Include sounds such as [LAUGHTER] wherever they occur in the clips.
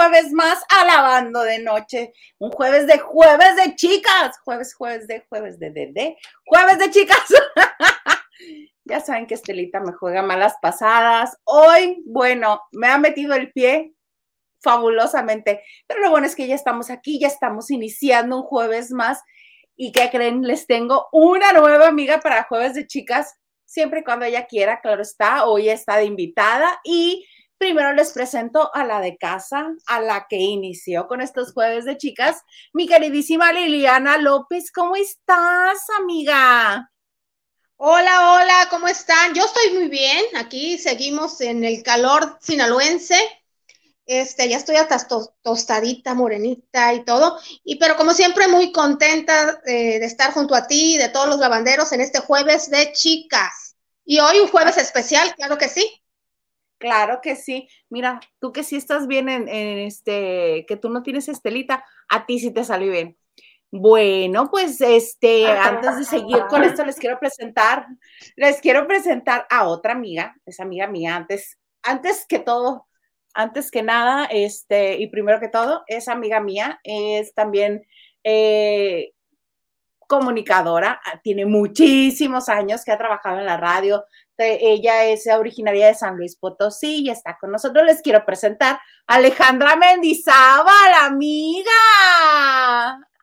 Jueves más a Lavando de Noche, un jueves de jueves de chicas, jueves, jueves de jueves de de, jueves de chicas. [LAUGHS] ya saben que Estelita me juega malas pasadas. Hoy, bueno, me ha metido el pie fabulosamente, pero lo bueno es que ya estamos aquí, ya estamos iniciando un jueves más. ¿Y qué creen? Les tengo una nueva amiga para jueves de chicas, siempre y cuando ella quiera, claro está, hoy está de invitada y Primero les presento a la de casa, a la que inició con estos jueves de chicas, mi queridísima Liliana López. ¿Cómo estás, amiga? Hola, hola, ¿cómo están? Yo estoy muy bien. Aquí seguimos en el calor sinaloense. Este, ya estoy hasta tostadita, morenita y todo. Y pero como siempre, muy contenta eh, de estar junto a ti y de todos los lavanderos en este jueves de chicas. Y hoy un jueves especial, claro que sí. Claro que sí. Mira, tú que sí estás bien en, este, que tú no tienes estelita, a ti sí te salió bien. Bueno, pues este, antes de seguir con esto, les quiero presentar, les quiero presentar a otra amiga, es amiga mía, antes, antes que todo, antes que nada, este, y primero que todo, es amiga mía, es también eh, comunicadora, tiene muchísimos años que ha trabajado en la radio, ella es originaria de San Luis Potosí y está con nosotros. Les quiero presentar a Alejandra Mendizábal, amiga.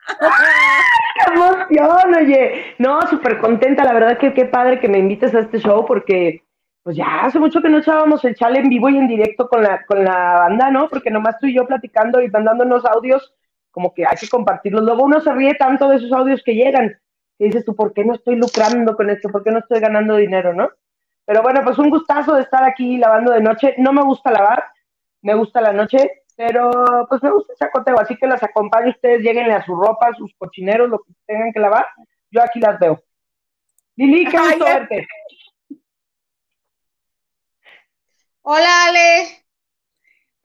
[LAUGHS] ¡Qué emoción! Oye, no, súper contenta. La verdad que qué padre que me invites a este show porque pues ya hace mucho que no echábamos el chale en vivo y en directo con la, con la banda, ¿no? Porque nomás tú y yo platicando y mandándonos audios, como que hay que compartirlos. Luego uno se ríe tanto de esos audios que llegan, que dices tú, ¿por qué no estoy lucrando con esto? ¿Por qué no estoy ganando dinero, no? Pero bueno, pues un gustazo de estar aquí lavando de noche. No me gusta lavar, me gusta la noche, pero pues me gusta el chacoteo, así que las acompaño ustedes, lleguenle a su ropa, sus cochineros, lo que tengan que lavar. Yo aquí las veo. Lili, qué gusto verte. Hola, Ale.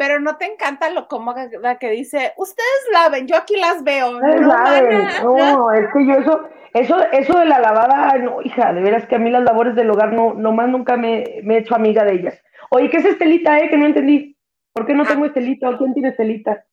Pero no te encanta lo como la que dice, ustedes laven, yo aquí las veo. No, no, es que yo eso, eso, eso de la lavada, no, hija, de veras que a mí las labores del hogar no, nomás nunca me, me he hecho amiga de ellas. Oye, ¿qué es Estelita, eh? Que no entendí. ¿Por qué no tengo ah. Estelita? ¿Quién tiene Estelita?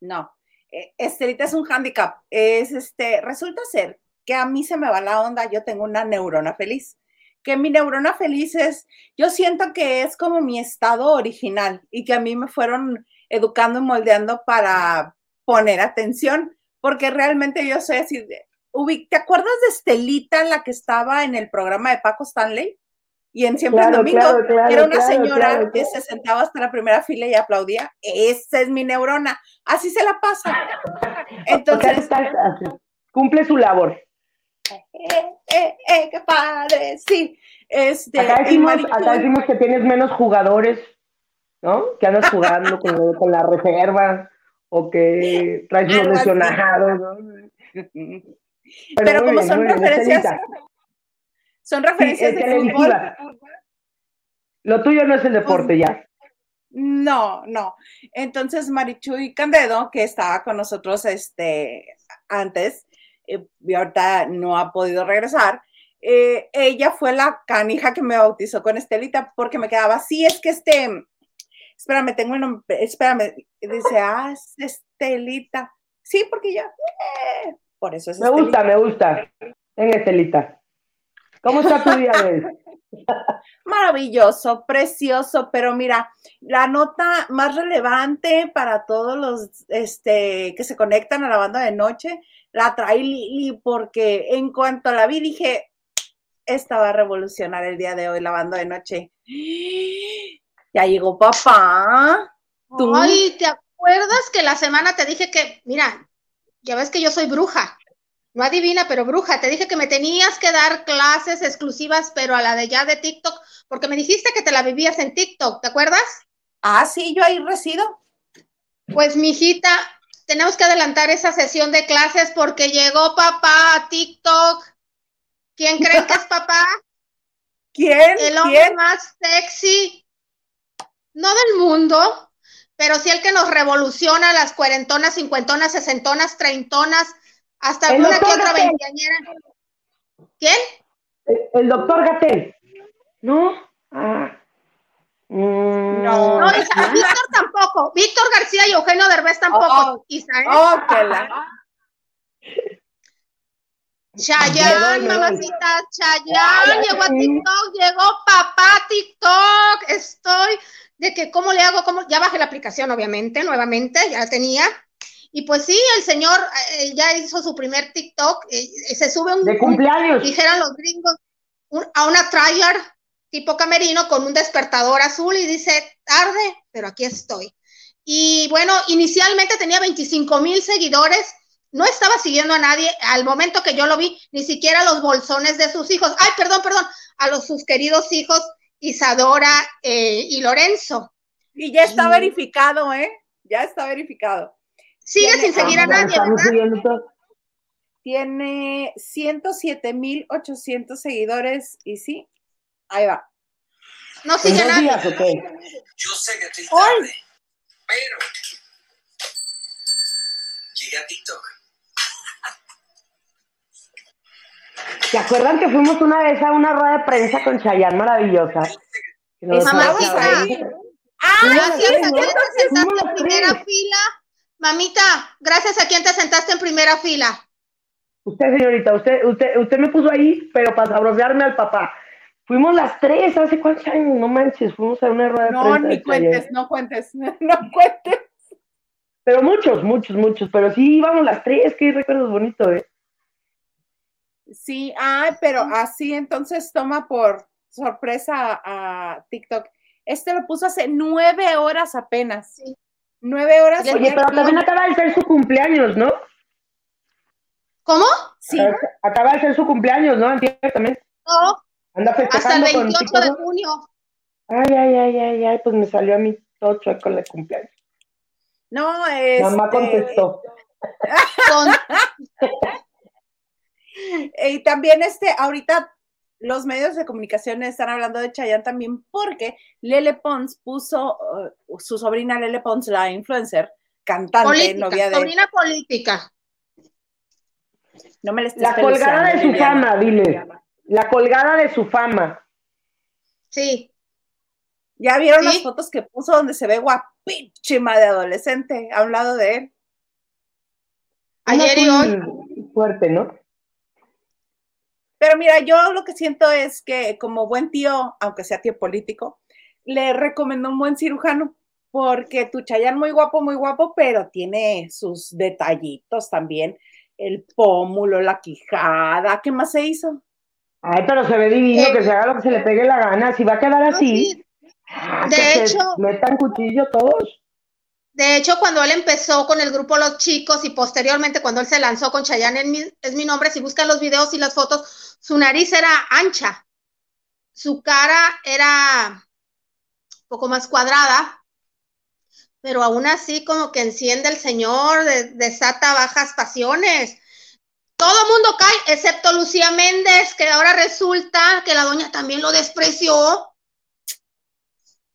No, eh, Estelita es un hándicap. Es este, resulta ser que a mí se me va la onda, yo tengo una neurona feliz. Que mi neurona feliz es, yo siento que es como mi estado original y que a mí me fueron educando y moldeando para poner atención, porque realmente yo soy así, ¿Te acuerdas de Estelita, la que estaba en el programa de Paco Stanley? Y en Siempre Domingo, era una señora que se sentaba hasta la primera fila y aplaudía. Esa es mi neurona. Así se la pasa. Entonces. Cumple su labor. Eh, eh, eh, qué padre, sí. Este, acá, decimos, que tienes menos jugadores, ¿no? Que andas jugando con, [LAUGHS] con la reserva o que traes unos lesionados, ¿no? Pero, como son referencias, son referencias de fútbol. Lo tuyo no es el deporte pues, ya. No, no. Entonces Marichuy Candedo, que estaba con nosotros este, antes, eh, y ahorita no ha podido regresar, eh, ella fue la canija que me bautizó con Estelita porque me quedaba así, es que este, espérame, tengo un nombre, espérame, dice, ah, es Estelita. Sí, porque ya, eh, por eso es Me gusta, me gusta. En Estelita. ¿Cómo está tu día de [LAUGHS] Maravilloso, precioso, pero mira, la nota más relevante para todos los este, que se conectan a la banda de noche la trae Lili, porque en cuanto la vi dije, esta va a revolucionar el día de hoy la banda de noche. [GASPS] Ya llegó papá. Ay, ¿te acuerdas que la semana te dije que, mira, ya ves que yo soy bruja, no adivina, pero bruja. Te dije que me tenías que dar clases exclusivas, pero a la de ya de TikTok, porque me dijiste que te la vivías en TikTok, ¿te acuerdas? Ah, sí, yo ahí resido. Pues, mijita, tenemos que adelantar esa sesión de clases porque llegó papá a TikTok. ¿Quién cree que es papá? [LAUGHS] ¿Quién? El hombre más sexy, no del mundo, pero sí el que nos revoluciona las cuarentonas, cincuentonas, sesentonas, treintonas, hasta alguna que otra veinteañera. ¿Quién? El, doctor Gatel. ¿No? Ah. Mm, No. No, Víctor tampoco. Víctor García y Eugenio Derbez tampoco. Oh. Isael. Oh, que la- doy. mamacita, Chayanne llegó a TikTok, llegó papá a TikTok. Estoy de que cómo le hago, cómo, ya bajé la aplicación, obviamente, nuevamente, ya la tenía. Y pues sí, el señor eh, ya hizo su primer TikTok, eh, se sube un, De un- cumpleaños. dijeran los gringos, un- a una trailer tipo camerino con un despertador azul y dice, tarde, pero aquí estoy. Y bueno, inicialmente tenía 25 mil seguidores, no estaba siguiendo a nadie, al momento que yo lo vi, ni siquiera los bolsones de sus hijos, ay, perdón, perdón, a los sus queridos hijos Isadora eh, y Lorenzo. Y ya está verificado, ¿eh? Ya está verificado. Sigue sin seguir a Ah, nadie, ¿verdad? Tiene 107.800 seguidores y sí, ahí va. No ¿En sigue nadie. días o qué? Yo sé que estoy Hoy. tarde, pero llegué a TikTok. ¿Se acuerdan que fuimos una vez a una rueda de prensa con Chayanne maravillosa? Nos Estabas abrazaba. ahí. Gracias Sí, a ¿no? quien te sentaste Fuimos en los primera tres. fila. Mamita, gracias a quien te sentaste en primera fila. Usted, señorita, usted, usted, usted me puso ahí, pero para sabrosearme al papá. Fuimos las tres, ¿hace cuántos años? No manches, fuimos a una rueda de No, prensa. ni de cuentes, no cuentes, [LAUGHS] no cuentes. Pero muchos, muchos, muchos. Pero sí íbamos las tres, qué recuerdos bonitos, ¿eh? Sí, ay, pero así entonces toma por sorpresa a, a TikTok. Este lo puso hace nueve horas apenas. Sí. Nueve horas. Oye, pero con- también acaba de ser su cumpleaños, ¿no? ¿Cómo? Sí, Acaba de ser su cumpleaños, ¿no? Antier también. No, Anda hasta el festejando con 28 de junio. Ay, ay, ay, ay, ay, pues me salió a mí todo chueco el cumpleaños. no, este, Mamá contestó. [LAUGHS] Con, [LAUGHS] Y también este, ahorita los medios de comunicación están hablando de Chayanne también porque Lele Pons puso, uh, su sobrina Lele Pons, la influencer, cantante, política, novia de... sobrina política. No me la estés La colgada de su Liliana. fama, dile. La colgada de su fama. Sí. ¿Ya vieron ¿Sí? las fotos que puso donde se ve guapísima de adolescente a un lado de él? Ayer y hoy. Fuerte, ¿no? Pero mira, yo lo que siento es que como buen tío, aunque sea tío político, le recomiendo un buen cirujano, porque tu Chayanne muy guapo, muy guapo, pero tiene sus detallitos también, el pómulo, la quijada, ¿qué más se hizo? Ay, pero se ve divino, Eh, que se haga lo que se le pegue la gana. Si va a quedar No, así, sí. ah, De que se hecho- metan cuchillo todos. De hecho, cuando él empezó con el grupo Los Chicos y posteriormente cuando él se lanzó con Chayanne es mi nombre, si buscan los videos y las fotos, su nariz era ancha, su cara era un poco más cuadrada, pero aún así como que enciende el señor, de- desata bajas pasiones. Todo mundo cae, excepto Lucía Méndez, que ahora resulta que la doña también lo despreció.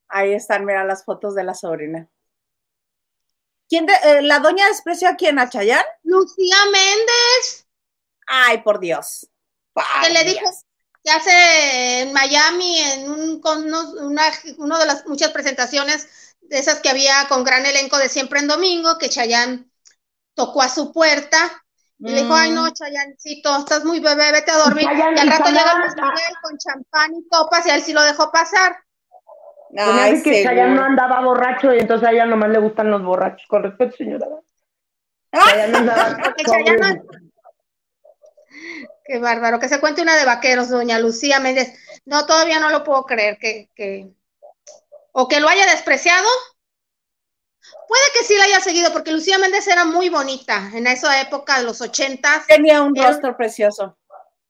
Ahí están, mira las fotos de la sobrina. ¿Quién de- eh, ¿La doña despreció a quién? ¿A Chayanne? Lucía Méndez. Ay, por Dios. que le dijo que hace en Miami, en un, con unos- una, uno de las muchas presentaciones de esas que había con gran elenco de Siempre en Domingo, que Chayanne tocó a su puerta y le dijo, ay no, Mm. Chayancito, estás muy bebé, vete a dormir. Chayanne, y al rato Chayanne- llega Miguel con champán y copas y a él sí lo dejó pasar. Me Ay, que Chayanne no andaba borracho y entonces a ella nomás le gustan los borrachos. Con respeto, señora. Chayanne andaba [LAUGHS] Qué bárbaro, que se cuente una de vaqueros, doña Lucía Méndez. No, todavía no lo puedo creer que, que o que lo haya despreciado. Puede que sí la haya seguido, porque Lucía Méndez era muy bonita en esa época de los ochentas. Tenía un Era- rostro precioso.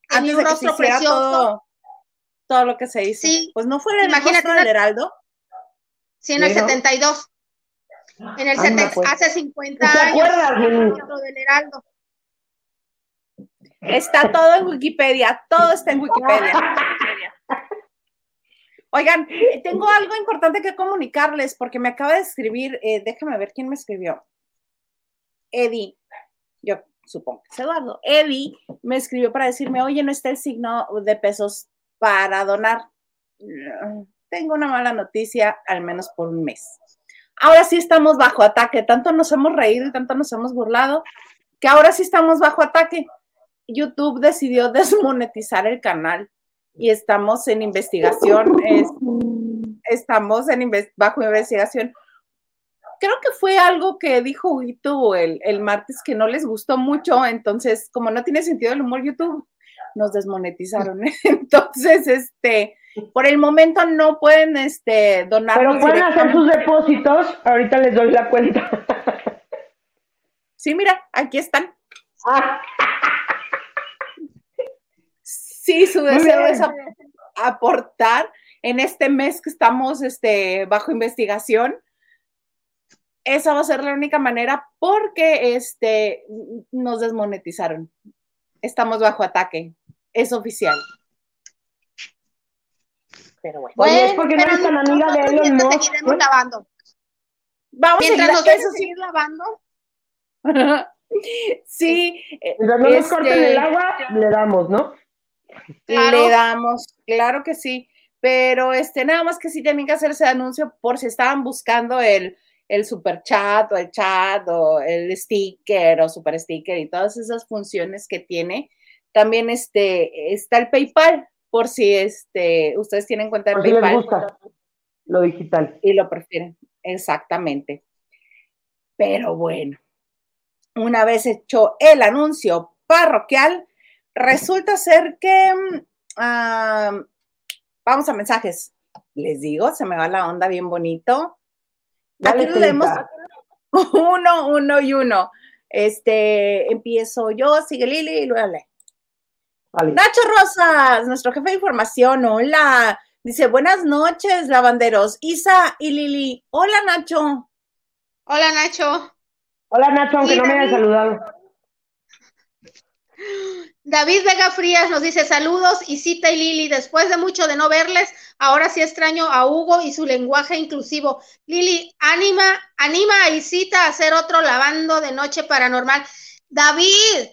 Tenía Antes un rostro precioso. todo, todo lo que se hizo. Sí. Pues no fue el Imagínate del Heraldo. Sí, en el ¿no? 72. En el Anda, 70, pues. hace 50 ¿Te años. acuerdas, del Heraldo. Está todo en Wikipedia, todo está en Wikipedia. Oigan, eh, tengo algo importante que comunicarles porque me acaba de escribir, eh, déjame ver quién me escribió. Eddie, yo supongo que es Eduardo. Eddie me escribió para decirme, oye, no está el signo de pesos para donar. tengo una mala noticia, al menos por un mes. Ahora sí estamos bajo ataque, tanto nos hemos reído y tanto nos hemos burlado, que ahora sí estamos bajo ataque. YouTube decidió [LAUGHS] desmonetizar el canal y estamos en investigación, es- estamos en bajo investigación. Creo que fue algo que dijo Huguito el, el martes que no les gustó mucho, entonces como no tiene sentido el humor YouTube, nos desmonetizaron. [LAUGHS] Entonces, este, por el momento no pueden este, donar. Pero pueden hacer sus depósitos. Ahorita les doy la cuenta. Sí, mira, aquí están. Ah, Sí, su deseo es ap- aportar en este mes que estamos este, bajo investigación. Esa va a ser la única manera porque este, nos desmonetizaron. Estamos bajo ataque. Es oficial. Pero bueno. Oye, es porque no eres tan amiga de Elon mientras Musk, seguiremos ¿no? lavando. Vamos Mientras a sí. seguir lavando, [LAUGHS] sí, eh, Mientras no nos Este- corten el agua, le damos, ¿no? Claro. le damos, claro que sí. Pero este, nada más que sí tienen que hacer ese anuncio por si estaban buscando el, el super chat o el chat o el sticker o super sticker y todas esas funciones que tiene. También este, está el PayPal, por si este, ustedes tienen cuenta de si les PayPal gusta lo digital. y lo prefieren. Exactamente. Pero bueno, una vez hecho el anuncio parroquial, resulta ser que mm, ah, vamos a mensajes. Les digo, se me va la onda bien bonito. Dale, Aquí Celita. [LAUGHS] uno, uno y uno. Este, empiezo yo, sigue Lili y luego. Vale. Nacho Rosas, nuestro jefe de información, hola. Dice, buenas noches, lavanderos. Isa y Lili, hola Nacho. Hola Nacho. Hola Nacho, aunque no me hayas saludado. David Vega Frías nos dice saludos, Isita y Lili, después de mucho de no verles, ahora sí extraño a Hugo y su lenguaje inclusivo. Lili, anima, anima a Isita a hacer otro lavando de noche paranormal. David,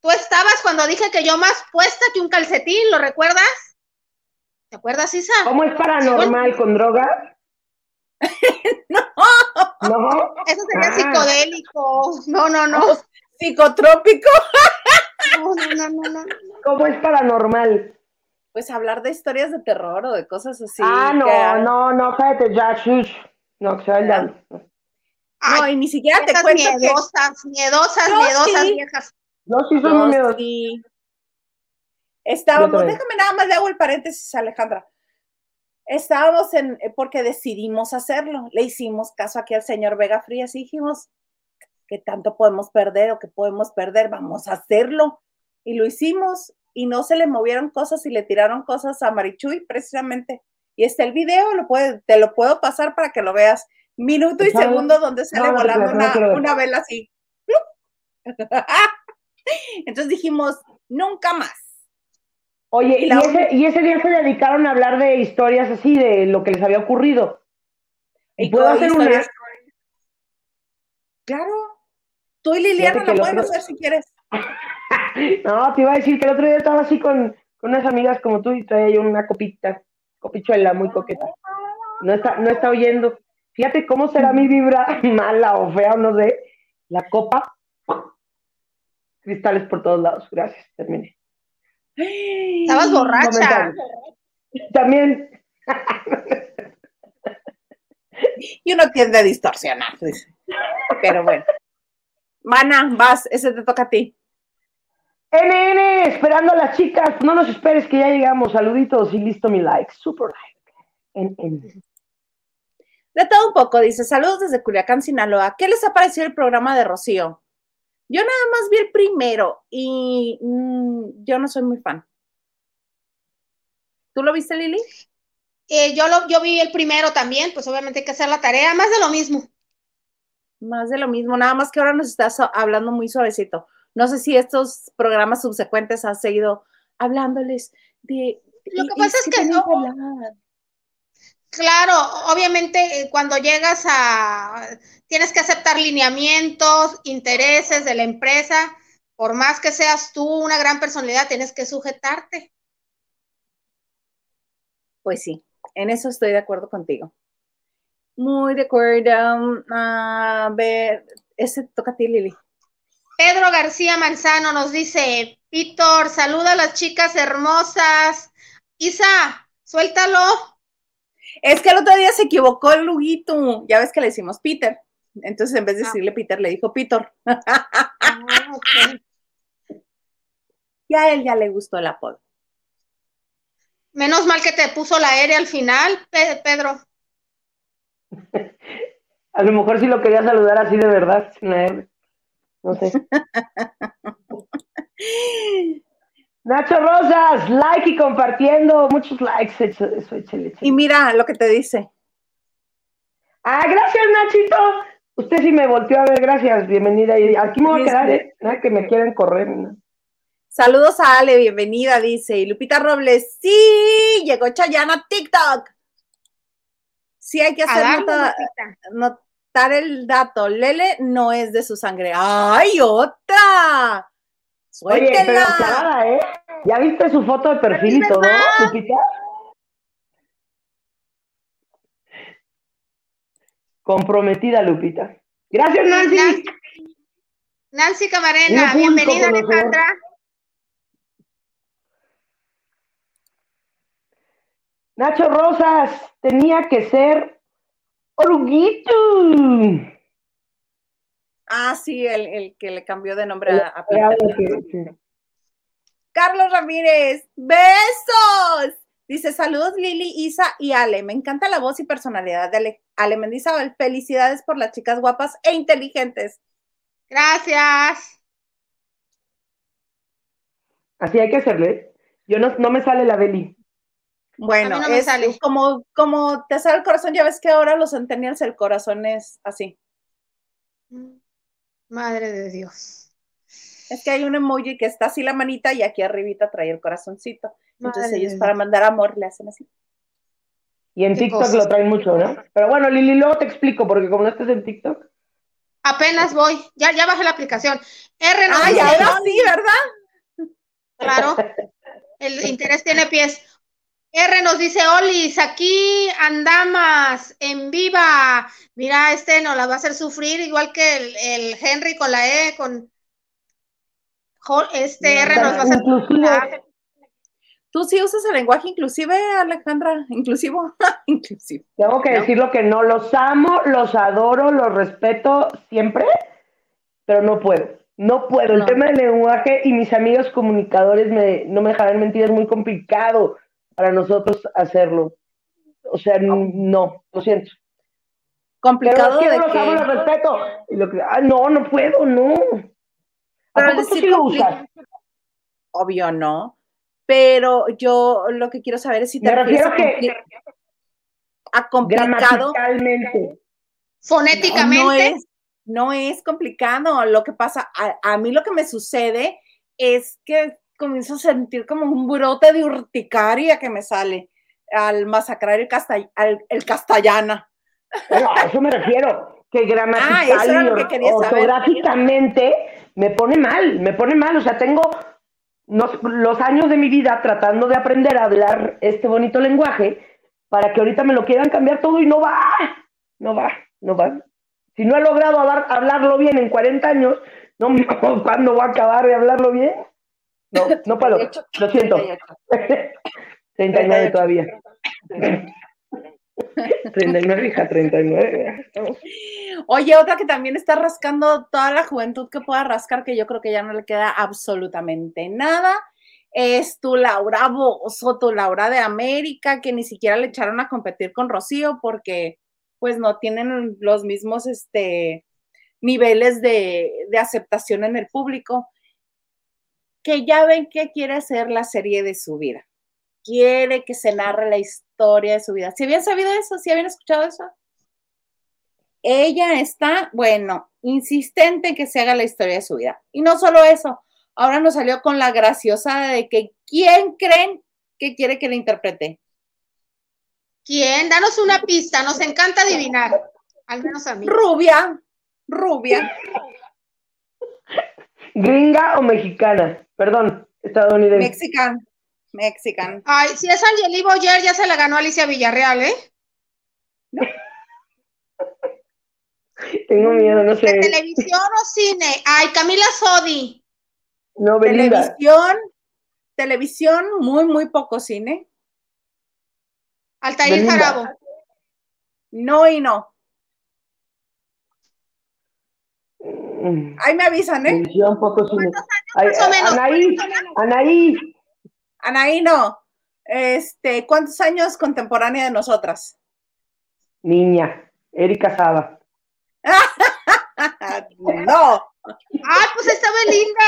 tú estabas cuando dije que yo más puesta que un calcetín, ¿lo recuerdas? ¿Te acuerdas, Isa? ¿Cómo es paranormal con drogas? [LAUGHS] No. No. Eso sería Ah. psicodélico. No, no, no. Psicotrópico. [LAUGHS] No, no, no, no, no. ¿Cómo es paranormal? Pues hablar de historias de terror o de cosas así. ah, no, que- no, no, cállate ya, shush. No, que se va el diablo. No, Ay, y ni siquiera te cuento que miedosas, miedosas, miedosas sí. viejas. No, sí, son Yo muy miedos. sí. Estábamos, déjame nada más le hago el paréntesis, Alejandra. Estábamos en, porque decidimos hacerlo. Le hicimos caso aquí al señor Vega Frías y dijimos, ¿qué tanto podemos perder o qué podemos perder? Vamos a hacerlo. Y lo hicimos y no se le movieron cosas y le tiraron cosas a Marichuy precisamente. Y está el video, lo puede, te lo puedo pasar para que lo veas. Minuto y Ajá. segundo donde sale No, no te volando no una, una vela así. [LAUGHS] Entonces dijimos, nunca más. Oye, Y y, ese, y ese día se dedicaron a hablar de historias así, de lo que les había ocurrido. ¿Y puedo hacer una? Claro. Tú y Liliana lo pueden otro- hacer si quieres. [LAUGHS] No, te iba a decir que el otro día estaba así con, con unas amigas como tú y traía yo una copita, copichuela muy coqueta. No está, no está oyendo. Fíjate cómo será mi vibra, [LAUGHS] mala o fea, no sé. La copa, cristales por todos lados. Gracias, terminé. Estabas borracha. También, Y uno tiende a distorsionar. Pero bueno. Mana, vas, ese te toca a ti. NN, esperando a las chicas. No nos esperes que ya llegamos. Saluditos y listo mi like. Super like. NN. De todo un poco, dice, saludos desde Culiacán, Sinaloa. ¿Qué les ha parecido el programa de Rocío? Yo nada más vi el primero y mm, yo no soy muy fan. ¿Tú lo viste, Lili? Eh, yo, lo, yo vi el primero también, pues obviamente hay que hacer la tarea, más de lo mismo. Más de lo mismo, nada más que ahora nos estás hablando muy suavecito. No sé si estos programas subsecuentes has seguido hablándoles de... Lo que pasa es que no-. Claro, obviamente eh, cuando llegas a, tienes que aceptar lineamientos, intereses de la empresa, por más que seas tú una gran personalidad, tienes que sujetarte. Pues sí. En eso estoy de acuerdo contigo. Muy de acuerdo. A ver, ese toca a ti, Lili. Pedro García Manzano nos dice, Víctor, saluda a las chicas hermosas. Isa, suéltalo. Es que el otro día se equivocó el Luguito. Ya ves que le decimos Peter. Entonces, en vez de Ah. decirle Peter, le dijo Peter. Ah, ok. [LAUGHS] Y a él ya le gustó el apodo. Menos mal que te puso la R al final, Pe- Pedro. A lo mejor sí lo quería saludar así de verdad, sin la R. No sé. [LAUGHS] Nacho Rosas, like y compartiendo. Muchos likes. Eso, eso, échale, échale. Y mira lo que te dice. Ah, gracias, Nachito. Usted sí me volteó a ver, gracias. Bienvenida. Y aquí me voy a quedar, ¿eh? Nada que me quieran correr. ¿no? Saludos a Ale, bienvenida, dice. Y Lupita Robles, sí, llegó Chayanne a TikTok. Sí, hay que hacer nota, notar el dato. Lele no es de su sangre. ¡Ay, otra! Oye, pero ¡Suéltela! clavada, ¿eh? ¿Ya viste su foto de perfil y ¿Es todo, verdad? Lupita? Comprometida, Lupita. Gracias, Nancy. Nancy, Nancy Camarena, bienvenida. Alejandra. Nacho Rosas, tenía que ser Oruguito. Ah, sí, el, el que le cambió de nombre a, a Peter. Carlos Ramírez, besos. Dice, saludos Lili, Isa y Ale. Me encanta la voz y personalidad de Ale, Ale Mendizábal. Felicidades por las chicas guapas e inteligentes. Gracias. Así hay que hacerle. Yo no, no me sale la Beli. Bueno, no es sale. como, como te sale el corazón, ya ves que ahora los centennials el corazón es así. Madre de Dios. Es que hay un emoji que está así la manita y aquí arribita trae el corazoncito. Entonces ellos para mandar amor le hacen así. Y en TikTok cosas. lo traen mucho, ¿no? Pero bueno, Lili, luego te explico, porque como no estás en TikTok. Apenas voy, ya, ya bajé la aplicación. R nos Ay, ahora sí, ¿verdad? claro, el interés tiene pies. R nos dice, Olis, aquí andamos en viva. Mira, este nos la va a hacer sufrir, igual que el, el Henry con la E, con este R nos va a hacer Inclusive, Tú sí usas el lenguaje inclusive, Alejandra, inclusivo, [LAUGHS] inclusivo. tengo que ¿No? decirlo que no los amo, los adoro, los respeto siempre, pero no puedo. No puedo. El tema del lenguaje y mis amigos comunicadores me, no me dejarán mentir, es muy complicado para nosotros hacerlo. O sea, no, lo siento. Pero Complicado de los que. respeto. Y lo que, ah, no, no puedo, no. ¿A Pero poco tú sí lo usas? Obvio, no. Pero yo lo que quiero saber es si te Me refieres refiero a, que a complicado. gramaticalmente. fonéticamente. No es, no es complicado. Lo que pasa, a, a mí lo que me sucede es que comienzo a sentir como un brote de urticaria que me sale al masacrar el, casta- al- el castellana. Bueno, a eso me refiero. Que gramatical Ah, ortográficamente me pone mal, me pone mal. O sea, tengo no- los años de mi vida tratando de aprender a hablar este bonito lenguaje para que ahorita me lo quieran cambiar todo y no va, no va, no va. Si no he logrado hablar, hablarlo bien en 40 años, no, [LAUGHS] ¿cuándo voy a acabar de hablarlo bien? No, no puedo, 38, lo siento. 38. 39 todavía. 39, hija, 39. Estamos- Oye, otra que también está rascando toda la juventud que pueda rascar, que yo creo que ya no le queda absolutamente nada, es tu Laura Bozo, tu Laura de América, que ni siquiera le echaron a competir con Rocío porque pues no tienen los mismos este, niveles de, de aceptación en el público, que ya ven que quiere hacer la serie de su vida. Quiere que se narre la historia de su vida. ¿Si habían sabido eso? ¿Si habían escuchado eso? ella está, bueno, insistente en que se haga la historia de su vida. Y no solo eso, ahora nos salió con la graciosa de que ¿quién creen que quiere que la interprete? ¿Quién? Danos una pista, nos encanta adivinar. Al menos a mí. Rubia, rubia, ¿Gringa o mexicana? Perdón, estadounidense. mexicana, Mexican. Ay, si es Angeli Boyer, ya se la ganó Alicia Villarreal, ¿eh? [LAUGHS] Tengo miedo, no ¿De sé. televisión o cine? Ay, Camila Sodi. No, Belinda. Televisión, televisión, muy, muy poco cine. Altair Belinda. Jarabo. No y no. Mm, Ahí me avisan, ¿eh? Televisión, poco cine. Ay, más o menos? Anaí, Anaí. Anaí no. Este, ¿cuántos años contemporánea de nosotras? Niña. Erika Saba. [LAUGHS] no. Ay, pues está Belinda.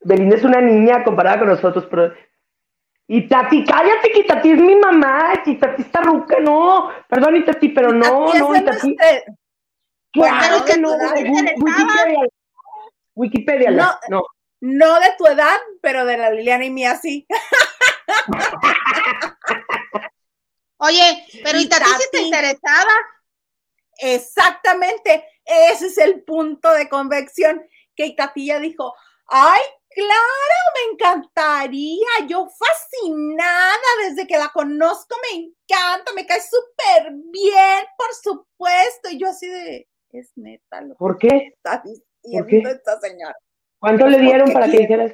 Belinda es una niña comparada con nosotros, pero. Y Tati, cállate, que Tati es mi mamá. Y Tati está ruca, no. Perdón, y Tati, pero no, no, y Tati. nuestra- Claro Pero que que no. Wikipedia. No. no. No de tu edad, pero de la Liliana y mía sí. Oye, pero ¿y Y Tati sí te interesaba? Exactamente. Ese es el punto de convección que Itatilla dijo, ay, claro, me encantaría, yo fascinada desde que la conozco, me encanta, me cae súper bien, por supuesto. Y yo así de, es neta lo que ¿Por qué? está ¿Por diciendo qué? esta señora. ¿Cuánto le dieron para que aquí- dijeras?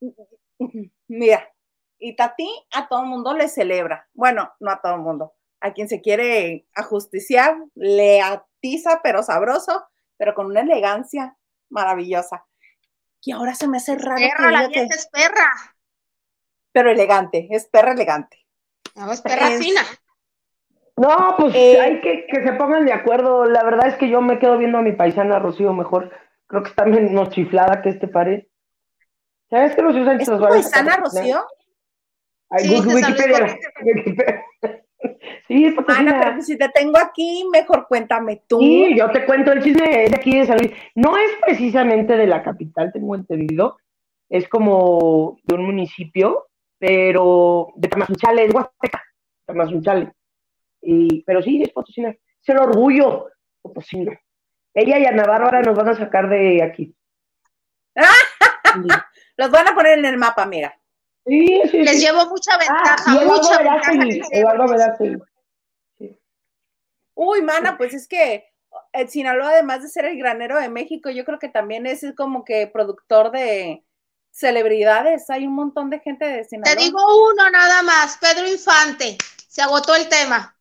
[LAUGHS] Mira, y Tati a todo el mundo le celebra. Bueno, no a todo el mundo. A quien se quiere ajusticiar, le atiza, pero sabroso, pero con una elegancia maravillosa. Y ahora se me hace raro que Perra, la diga que- vieja es perra. pero elegante, es perra elegante. No, es perra Es- fina. No, pues Eh, hay que que se pongan de acuerdo. La verdad es que yo me quedo viendo a mi paisana Rocío mejor. Creo que está menos chiflada que este pared. ¿Sabes que Rocío Sánchez ¿Es tu paisana? Rocío? Ay, Sí, Wikipedia. Wikipedia. Sí, es Ana, patrocinada. pero pues si te tengo aquí, mejor cuéntame tú. Sí, yo te cuento el chisme de aquí de San Luis. No es precisamente de la capital, tengo entendido. Es como de un municipio, pero de Tamazunchale, es Huasteca, Tamazunchale. Y, pero sí, es Potosina. Es el orgullo Potosina. Ella y Ana Bárbara nos van a sacar de aquí. [LAUGHS] Los van a poner en el mapa, mira. Sí, sí, Les sí. llevo mucha Ah, ventaja, Eduardo mucha ventaja. Verástegui. Uy, mana, pues es que el Sinaloa, además de ser el granero de México, yo creo que también es como que productor de celebridades. Hay un montón de gente de Sinaloa. Te digo uno nada más, Pedro Infante. Se agotó el tema.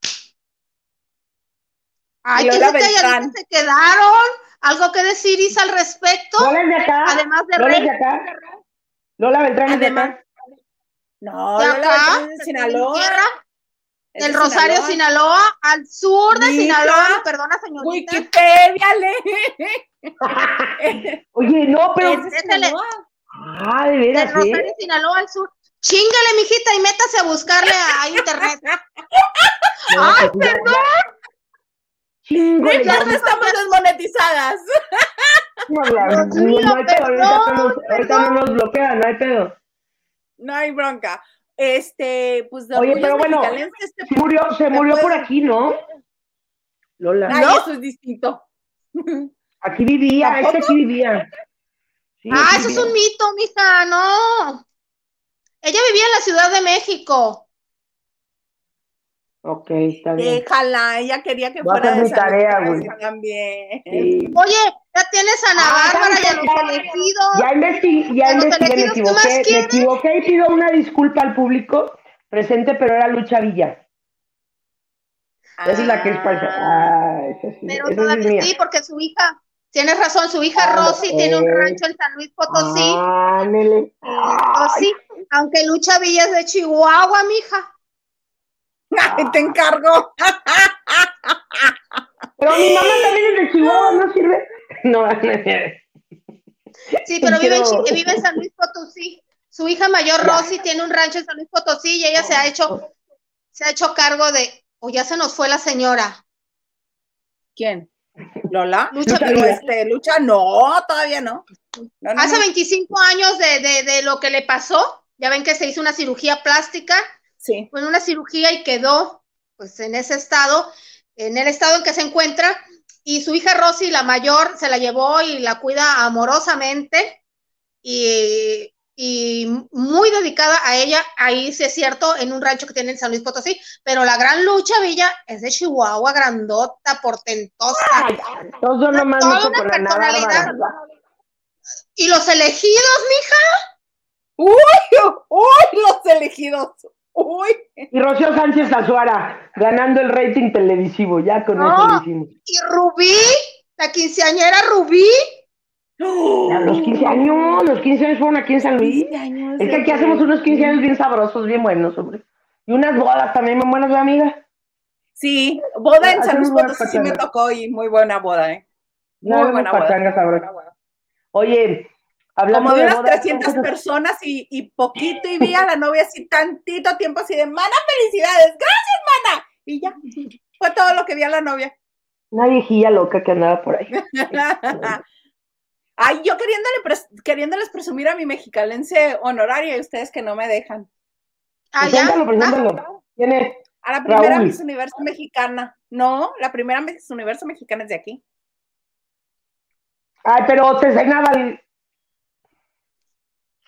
Ay, Beltrán. se quedaron. ¿Algo que decir, Isa, al respecto? Lola es de acá. Además de Lola es de acá. Lola Beltrán es de Además, acá. No, de Lola acá, Beltrán es de Sinaloa. del de Rosario, Sinaloa. Sinaloa, al sur de Sinaloa. Perdona, señorita. Wikipedia, le. [LAUGHS] Oye, no, pero. Déjale. Sinaloa. Ah, de Del Rosario, ¿eh? Sinaloa, al sur. Chíngale, mijita, y métase a buscarle a internet. [LAUGHS] ¡Ay, pues, Ya ya no estamos desmonetizadas. [LAUGHS] no, Dios no, mío, no hay pedo, ahorita no nos- ahorita no nos bloquean, no hay pedo. No hay bronca. Este, pues de Oye, pero bueno, mexicalenses te- Se murió, se ¿Me murió por aquí, ¿no? Lola. Ay, ¿No? eso es distinto. [LAUGHS] Aquí vivía, es que ¿Tampoco? aquí vivía. Sí, Ah, aquí eso es vivía. un mito, mija, no. Ella vivía en la Ciudad de México. Ok, está bien. Déjala, ella quería que Voy a fuera hacer de mi San tarea, Potosí güey. también. Sí. Oye, ya tienes a Ana Ah, Bárbara y a ya, los elegidos. Ya investigué, ya ¿De los investigué, me equivoqué, me quieres? equivoqué y pido una disculpa al público presente, pero era Lucha Villa. Esa es la que es paisa. Ah, esa sí, Pero esa es todavía mía. sí, porque su hija, tienes razón, su hija Ah, Rosy tiene un eh. rancho en San Luis Potosí. Ándele. Eh, Rosy, aunque Lucha Villa es de Chihuahua, mija. Ay, te encargo. Pero mi mamá también es de Chihuahua, ¿no sirve? No, no Sí, pero vive en, vive en San Luis Potosí. Su hija mayor. Rosy tiene un rancho en San Luis Potosí y ella se ha hecho, se ha hecho cargo de, o ya se nos fue la señora. ¿Quién? ¿Lola? Lucha Pero este, Lucha, no, todavía no. No, no, Hace no. 25 años de, de, de lo que le pasó, ya ven que se hizo una cirugía plástica, Sí. fue una cirugía y quedó pues en ese estado, en el estado en que se encuentra, y su hija Rosy, la mayor, se la llevó y la cuida amorosamente, y y muy dedicada a ella, ahí sí es cierto, en un rancho que tiene en San Luis Potosí, pero la gran lucha Villa es de Chihuahua, grandota, portentosa. Todos nomás Toda mucho una con Ana personalidad. Y los elegidos, mija, ¡Uy! ¡Uy! Los elegidos. ¡Uy! Y Rocío Sánchez Azuara, ganando el rating televisivo, ya con No. eso lo hicimos. y Rubí, la quinceañera Rubí, A los 15 años, los 15 años fueron aquí en San Luis. 15 años Es que aquí hacemos unos 15 años bien sabrosos, bien buenos, hombre. Y unas bodas también bien buenas, ¿verdad, amiga. Sí, boda en San Luis Potosí sí me tocó y muy buena boda, ¿eh? No, Muy buena boda. Oye, hablando Como de unas bodas, 300 ¿cómo se- personas y, y poquito y vi a la novia así tantito tiempo así de, mana, felicidades, gracias, mana. Y ya, fue todo lo que vi a la novia. Una viejilla loca que andaba por ahí. [LAUGHS] Ay, yo queriéndole pres- queriéndoles presumir a mi mexicalense honorario y ustedes que no me dejan. allá. Preséntalo, preséntalo. ¿Quién es? A la primera Raúl. Miss Universo mexicana. No, la primera Miss Universo mexicana es de aquí. Ay, pero te cenaba el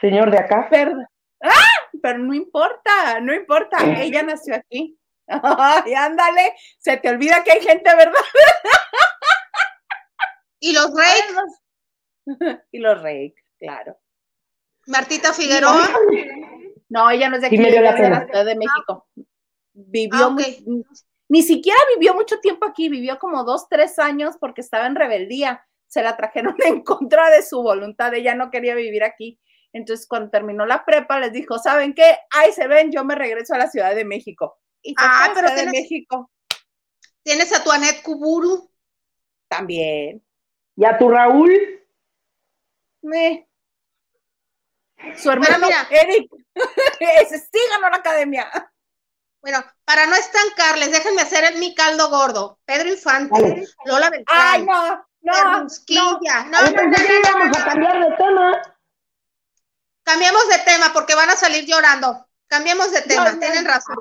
señor de acá. Pero, ¡ah! pero no importa, no importa. Ella nació aquí. [LAUGHS] Ay, ándale, se te olvida que hay gente, ¿verdad? [LAUGHS] Y los Rey, [LAUGHS] y los rey, claro. Martita Figueroa, No, ella no es de Sí aquí, me dio ella la es de la. Ciudad de México. Vivió Ah, muy- ni siquiera vivió mucho tiempo aquí, vivió como dos, tres años porque estaba en rebeldía. Se la trajeron en contra de su voluntad, ella no quería vivir aquí. Entonces, cuando terminó la prepa, les dijo, ¿saben qué? Ahí se ven, yo me regreso a la Ciudad de México. Y Ah, a la pero Ciudad de tienes- México tienes a tu Anet Kuburu, también. Y a tu Raúl, Eh. Su hermano, mira. Eric, [LAUGHS] ese sí ganó la academia. Bueno, para no estancarles, déjenme hacer mi caldo gordo. Pedro Infante, Dale. Lola Beltrán, Ay, no, no, no. No, Yo no, pensé no, que no, íbamos no, a no. Cambiar de tema. Cambiemos de tema porque van a salir llorando. Cambiemos de tema, No, no. tienen razón.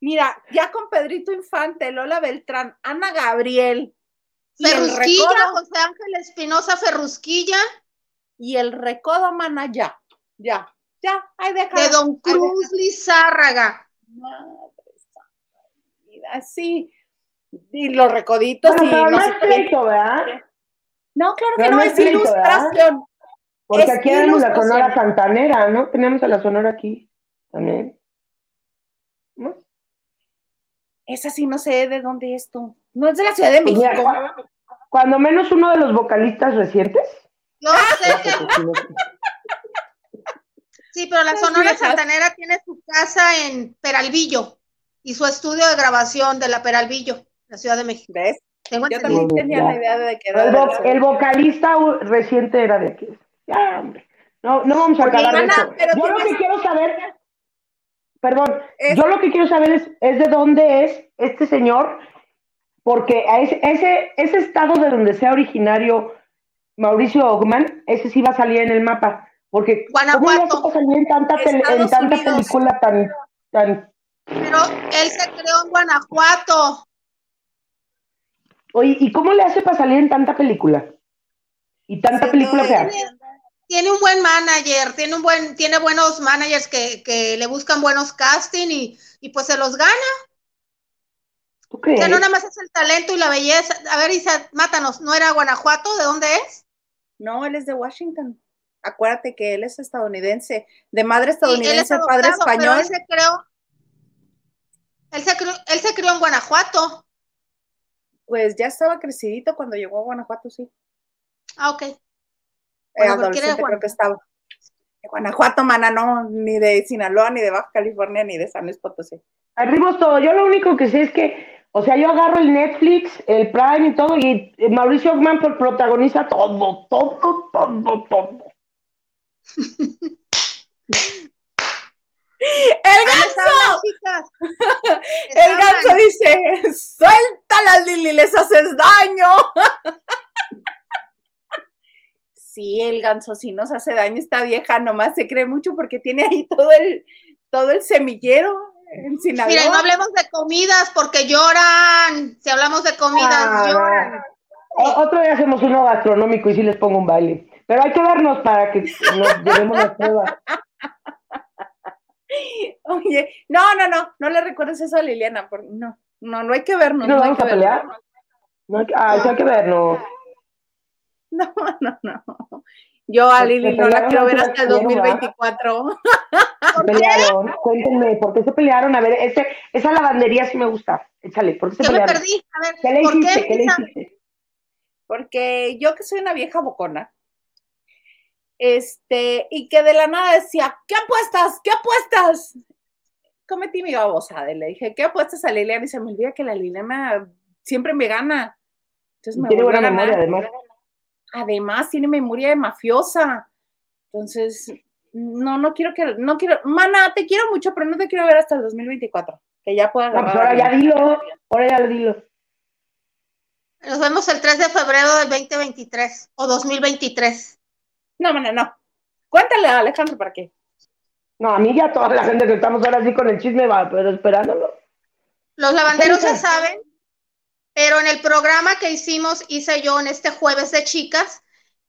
Mira, ya con Pedrito Infante, Lola Beltrán, Ana Gabriel Ferrusquilla, José Ángel Espinosa Ferrusquilla, y el recodo, mana, ya, ya, ya, ahí deja. de Don Cruz Lizárraga. Madre santa vida, sí. Y los recoditos y no no sé es ¿verdad? No, claro que no, no es ¿verdad? Porque Es aquí tenemos la. Sonora Santanera, ¿no? Tenemos a la Sonora aquí también. ¿No? Esa sí no sé de dónde es tú. No es de la Ciudad de Pues mira, México. cu- cuando menos uno de los vocalistas recientes. Yo sé que [LAUGHS] sí, pero la Sonora Santanera tiene su casa en Peralvillo y su estudio de grabación de la Peralvillo, la Ciudad de México. ¿Ves? Tengo Yo entendido. también tenía Ya. la idea de que era El, vo- el vocalista reciente era de aquí. Ya, hombre. No, no vamos a acabar de eso. Yo lo que quiero saber, perdón, Es- yo lo que quiero saber es, es de dónde es este señor, porque ese, ese, ese estado de donde sea originario Mauricio Ogman, ese sí va a salir en el mapa. Porque ¿cómo le hace Guanajuato. para salir en tanta, tele- en tanta Unidos. película tan, tan... Pero él se creó en Guanajuato. Oye, ¿y cómo le hace para salir en tanta película? Y tanta película fea. Tiene, tiene un buen manager, tiene un buen, tiene buenos managers que, que le buscan buenos casting y, y pues se los gana. ¿Tú O sea, no nada más es el talento y la belleza. A ver, Isa, mátanos, ¿no era Guanajuato? ¿De dónde es? No, él es de Washington. Acuérdate que él es estadounidense, de madre Sí, él es estadounidense, padre español. él se creó, él se creó, él se crió en Guanajuato. Pues ya estaba crecidito cuando llegó a Guanajuato, sí. Ah, ok. Bueno, de adolescente creo que estaba. De Guanajuato, mana, no, ni de Sinaloa, ni de Baja California, ni de San Luis Potosí. Arribos todo. Yo lo único que sé es que, o sea, yo agarro el Netflix, el Prime y todo, y eh, Mauricio Ogman pro- protagoniza todo, todo, todo, todo. [LAUGHS] [LAUGHS] ¡El ganso! El ganso dice, suéltala Lili, les haces daño. [LAUGHS] Sí, el ganso sí nos hace daño, esta vieja nomás se cree mucho porque tiene ahí todo el, todo el semillero en Sinaloa. Mira, no hablemos de comidas porque lloran. Si hablamos de comidas, Ah, lloran. O- otro día hacemos uno gastronómico y sí les pongo un baile. Pero hay que vernos para que nos llevemos las pruebas. [LAUGHS] Oye, no, no, no, no le recuerdes eso a Liliana, porque no, no, no hay que vernos. ¿No no hay que a vernos. pelear? No hay que- ah, sí hay que vernos. [LAUGHS] No, no, no. Yo a Lili no la quiero ver hasta el de que viera, 2024. Se pelearon. Cuéntenme, ¿por qué se pelearon? A ver, ese, esa lavandería sí me gusta. Échale, ¿por qué se me pelearon? perdí. A ver, ¿Qué le ¿por hiciste? qué? ¿Qué le hiciste? Porque yo que soy una vieja bocona, este, y que de la nada decía, ¿qué apuestas? ¿Qué apuestas? Cometí mi babosada y le dije, ¿qué apuestas a Liliana? Y se me olvida que la Liliana siempre me gana. Entonces me Tiene buena a ganar. memoria, además. Además, tiene memoria de mafiosa. Entonces, no, no quiero que, no quiero, mana, te quiero mucho, pero no te quiero ver hasta el 2024, que ya pueda No, ahora ya dilo. Ahora ya dilo. Nos vemos el 3 de febrero del 2023 o 2023. No, mana, no. Cuéntale a Alejandro para qué. No, a mí ya toda la gente que estamos ahora así con el chisme va, pero esperándolo. Los lavanderos ya saben, pero en el programa que hicimos, hice yo en este jueves de chicas,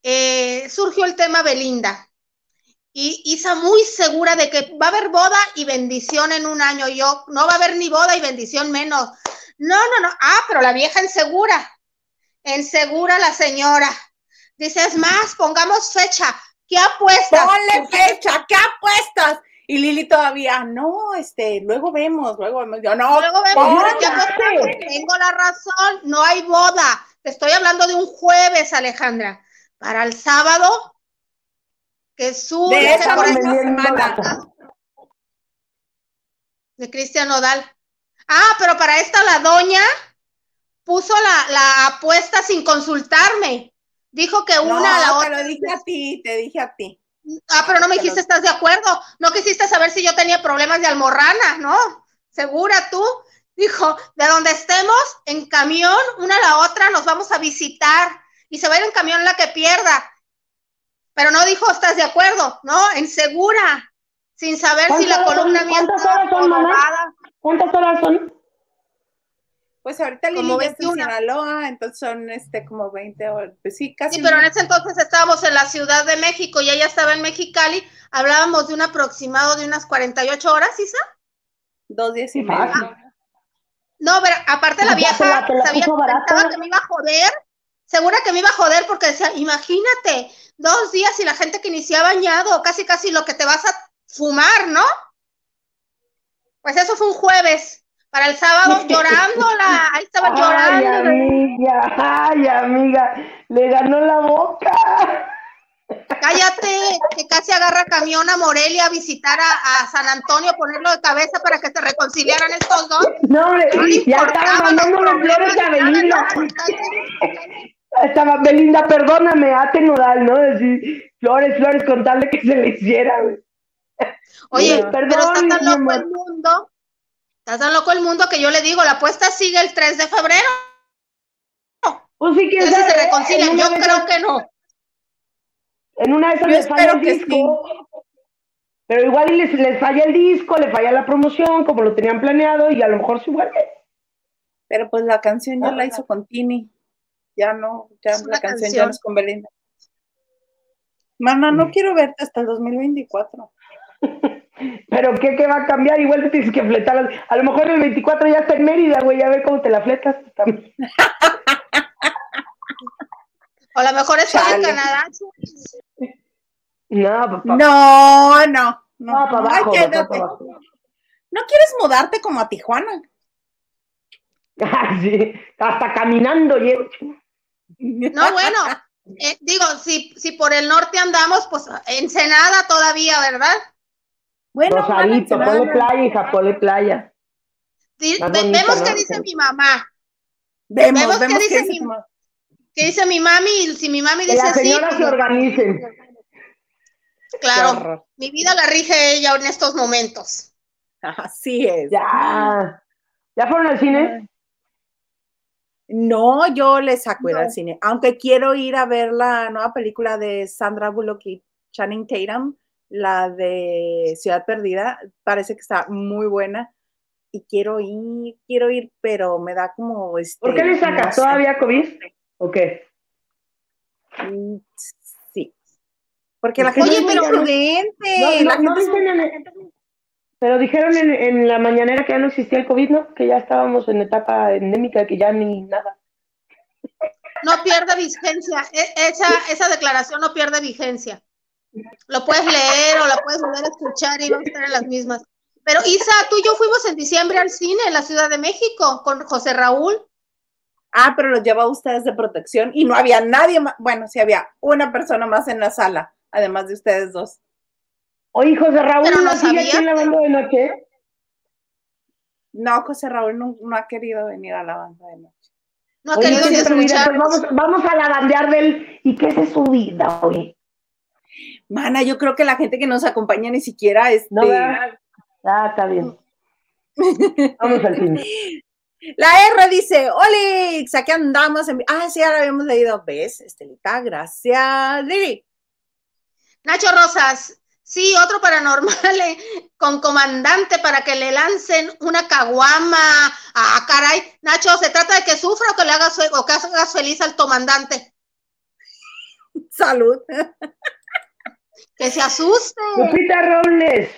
eh, surgió el tema Belinda. Y Isa muy segura de que va a haber boda y bendición en un año. Yo, no va a haber ni boda y bendición menos. No, no, no. Ah, pero la vieja insegura. Insegura la señora. Dice, es más, pongamos fecha. ¿Qué apuestas? Ponle fecha, ¿qué apuestas? Y Lili todavía, no, este, luego vemos, luego vemos. Yo, no, Luego vemos. Tengo la razón, no hay boda. Te estoy hablando de un jueves, Alejandra. Para el sábado, que surge De esa por esta semana. de Cristian Nodal. Ah, pero para esta la doña puso la, la apuesta sin consultarme. Dijo que una no, a la te otra. lo dije a ti, te dije a ti. Ah, pero no me dijiste, ¿estás de acuerdo? No quisiste saber si yo tenía problemas de almorrana, ¿no? ¿Segura tú? Dijo, de donde estemos, en camión, una a la otra, nos vamos a visitar. Y se va a ir en camión la que pierda. Pero no dijo, ¿estás de acuerdo? No, en segura. Sin saber si la ¿Cuántas columna mía cuántas estaba horas son, mamá? jorobada. ¿Cuántas horas son? Pues ahorita Lili Como ya está en 21. Sinaloa, entonces son este como 20 horas. Pues sí, casi. Sí, pero en ese entonces estábamos en la Ciudad de México y ella estaba en Mexicali. Hablábamos de un aproximado de unas 48 horas, Isa. Dos días y Sí, medio. No, pero aparte la vieja la- sabía, que me iba a joder, segura que me iba a joder porque decía, imagínate, dos días y la gente que ni se ha bañado, casi casi lo que te vas a fumar, ¿no? Pues eso fue un jueves. Para el sábado [LAUGHS] llorándola, ahí estaba Ay, llorando. amiga, ay, amiga, le ganó la boca. Cállate, que casi agarra camión a Morelia a visitar a, a San Antonio, ponerlo de cabeza para que se reconciliaran estos dos. No, hombre, No ya estaba importaban los mandando las flores a Belinda. Estaba Belinda, perdóname, ate nodal, ¿no? Decir, flores, flores, contarle que se le hiciera, güey. Oye, pero está perdón, tan mi loco el mundo, está tan loco el mundo que yo le digo, la apuesta sigue el 3 de febrero. Pues sí, sabe, se en reconcilian. Yo creo que no. En una de esas Yo les falla el que disco. Pero igual les, les falla el disco, le falla la promoción, como lo tenían planeado, y a lo mejor se vuelve. Pero pues la canción ya la hizo con Tini. Ya no, ya la canción, ya no es con Belinda. Mana, no quiero verte hasta el 2024. Pero ¿qué, qué va a cambiar? Igual te tienes que fletar. A lo mejor el 24 ya está en Mérida, güey, a ver cómo te la fletas. también. [LAUGHS] O a lo mejor está en. Canadá. No, papá. No, no, no. No, para abajo, papá, para abajo. ¿No quieres mudarte como a Tijuana? [LAUGHS] Ah, sí, hasta caminando llego. No, bueno, eh, digo, si, si por el norte andamos, pues Ensenada todavía, ¿verdad? Bueno, Rosarito, Ensenada. ponle playa, hija, ponle playa. Bonita, vemos ¿no? qué dice mi mamá, Vemos, Vemos qué vemos dice qué dice mi- mamá. qué dice mi mami, y si mi mami Que dice las sí, señoras pues, se organicen. Claro, mi vida la rige ella en estos momentos. Así es. Ya. ¿Ya fueron al cine? No, yo le saco ir No. al cine. Aunque quiero ir a ver la nueva película de Sandra Bullock y Channing Tatum, la de Ciudad Perdida. Parece que está muy buena. Y quiero ir, quiero ir, pero me da como este. ¿Por qué le no sacas? sé. ¿Todavía COVID? ¿O qué? Mm, Sí. Porque la ¿Por qué gente no muy dijeron? prudente. No, la no, no gente es muy- dicen en- pero dijeron en, en la mañanera que ya no existía el COVID, ¿no? Que ya estábamos en etapa endémica, que ya ni nada. No pierde vigencia. E- Esa, esa declaración no pierde vigencia. Lo puedes leer o la puedes volver a escuchar y va a estar en las mismas. Pero Isa, tú y yo fuimos en diciembre al cine en la Ciudad de México con José Raúl. Ah, pero los lleva a ustedes de protección y no había nadie más. Bueno, sí había una persona más en la sala, además de ustedes dos. Oye, José Raúl, Pero ¿no sigue aquí en la banda de noche? No, José Raúl no, no ha querido venir a la banda de noche. No ha Oye, querido mira, pues vamos, vamos a lavandear del... ¿Y qué es de su vida, oye? Mana, yo creo que la gente que nos acompaña ni siquiera este, No, ¿verdad? Ah, está bien. [LAUGHS] Vamos al cine. La R dice, Olix, aquí andamos. En... Ah, sí, ahora habíamos leído. ¿Ves, Estelita? Gracias. Lili. Nacho Rosas, sí, otro paranormal eh, con comandante para que le lancen una caguama. Ah, caray. Nacho, ¿se trata de que sufra o que le hagas, o que hagas feliz al comandante? [LAUGHS] Salud. Que se asuste. Lupita Robles,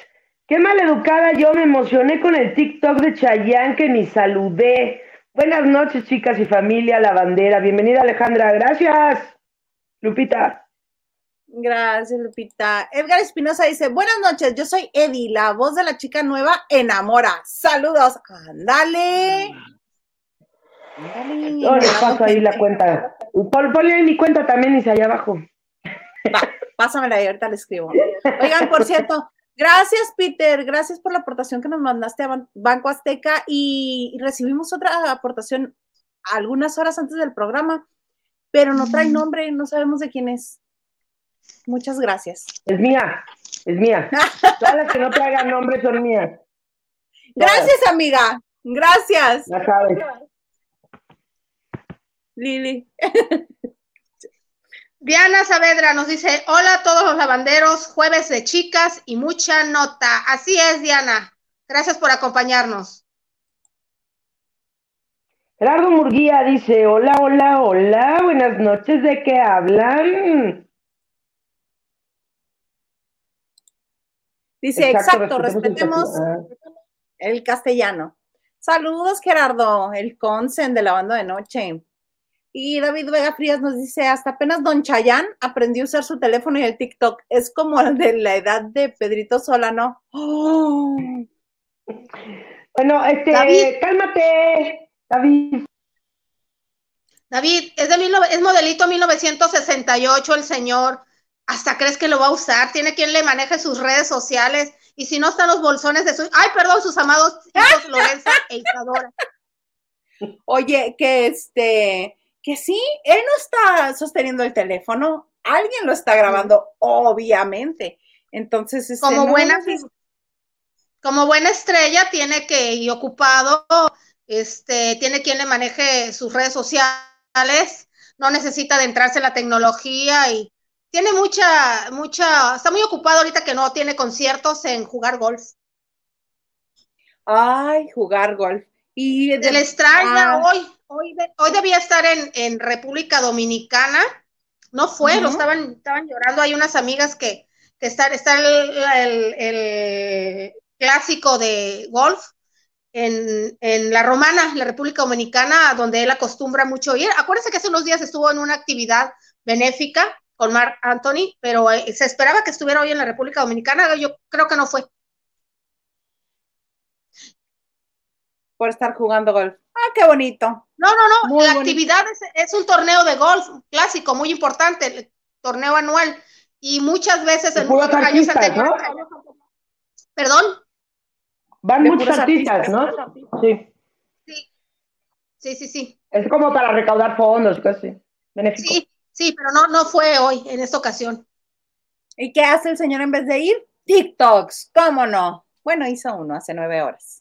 qué maleducada yo me emocioné con el TikTok de Chayanne que ni saludé. Buenas noches, chicas y familia La Bandera. Bienvenida, Alejandra. Gracias. Lupita. Gracias, Lupita. Edgar Espinosa dice, buenas noches, yo soy Eddie, la voz de la chica nueva enamora. Saludos. Ándale. No les paso ahí la cuenta. Pon- Ponle ahí mi cuenta también, dice allá abajo. Va, [LAUGHS] pásamela y ahorita le escribo. Oigan, por cierto, gracias, Peter. Gracias por la aportación que nos mandaste a Ban- Banco Azteca y recibimos otra aportación algunas horas antes del programa, pero no trae nombre, no sabemos de quién es. Muchas gracias. Es mía, es mía. Todas las que no traigan nombre son mías. Gracias, amiga. Gracias, Ya sabes. Lili. Diana Saavedra nos dice, hola a todos los lavanderos, jueves de chicas y mucha nota. Así es, Diana. Gracias por acompañarnos. Gerardo Murguía dice, hola, hola, hola, buenas noches, ¿de qué hablan? Dice, exacto, respetemos el respetemos castellano. Ah. el castellano. Saludos, Gerardo, el consen de la banda de noche. Y David Vega Frías nos dice, hasta apenas Don Chayán aprendió a usar su teléfono y el TikTok. Es como el de la edad de Pedrito Solano. ¡Oh! [GASPS] Bueno, este, David. cálmate, David. David, es, de mil nove- es modelito 1968 el señor. Hasta crees que lo va a usar. Tiene quien le maneje sus redes sociales. Y si no están los bolsones de su... Ay, perdón, sus amados hijos Lorenza e Isadora. [LAUGHS] Oye, que este, que sí, él no está sosteniendo el teléfono, alguien lo está grabando, obviamente. Entonces, este, Como no, buena, sé, como buena estrella, tiene que ir ocupado, este, tiene quien le maneje sus redes sociales, no necesita adentrarse en la tecnología y tiene mucha, mucha, está muy ocupado ahorita que no tiene conciertos en jugar golf. Ay, jugar golf. Y de- Se le extraña ah, hoy, hoy, de- hoy debía estar en, en República Dominicana, no fue, lo estaban, estaban llorando, hay unas amigas que, que están, está el, el- el clásico de golf en, en La Romana, la República Dominicana, donde él acostumbra mucho ir. Acuérdense que hace unos días estuvo en una actividad benéfica con Mark Anthony, pero eh, se esperaba que estuviera hoy en la República Dominicana, yo creo que no fue. Por estar jugando golf. Ah, qué bonito. No, no, no, Muy la bonito. actividad es, es un torneo de golf clásico, muy importante, el torneo anual, y muchas veces en muchos años artistas, ¿no? anteriores. Perdón, Van De muchos artistas. ¿no? Sí. sí, sí, sí, sí, Es como para recaudar fondos, casi. Benéfico. sí, sí, pero no, no fue hoy, en esta ocasión. ¿Y qué hace el señor en vez de ir? TikToks, ¿cómo no? Bueno, hizo uno hace nueve horas.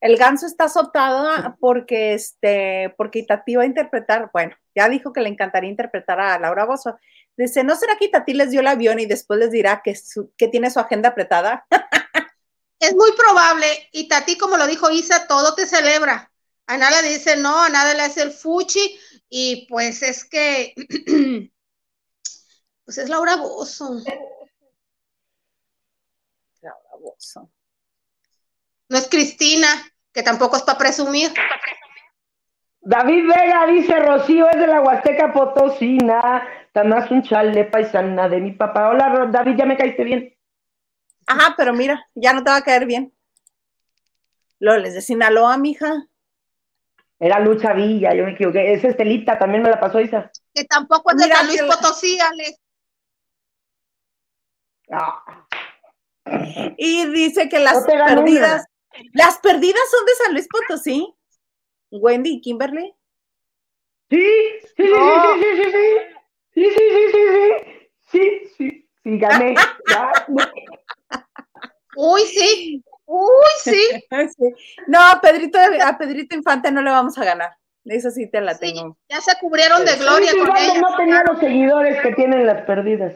El ganso está azotado porque este, porque Itatí va a interpretar, bueno, ya dijo que le encantaría interpretar a Laura Bozo. Dice, ¿no será que Itatí les dio el avión y después les dirá que, su- que tiene su agenda apretada? [LAUGHS] Es muy probable, y Tati, como lo dijo Isa, todo te celebra. A nada le dice no, a nada le hace el fuchi, y pues es que, [CLEARS THROAT] Pues es Laura Bozo. Laura Bozo. No es Cristina, que tampoco es para presumir. David Vega dice, Rocío es de la Huasteca Potosina, más un chale paisana de mi papá. Hola, David, ya me caíste bien. Ajá, pero mira, ya no te va a caer bien. Loles de Sinaloa, mija. Era Lucha Villa, yo me equivoqué. Es Estelita, también me la pasó Isa. Que tampoco es de San Luis Potosí, Alex. Ah, Y dice que las No perdidas, las perdidas son de San Luis Potosí. Wendy y Kimberly. Sí, sí, sí, sí, sí, sí, sí. Sí, sí, sí, sí, sí. Sí, sí, sí, gané. Uy, sí. Uy, sí. Sí. No, a Pedrito, a Pedrito Infante no le vamos a ganar. Eso sí te la Sí, tengo. ya se cubrieron de Sí, gloria sí, con ella. no tenía los seguidores que tienen las perdidas.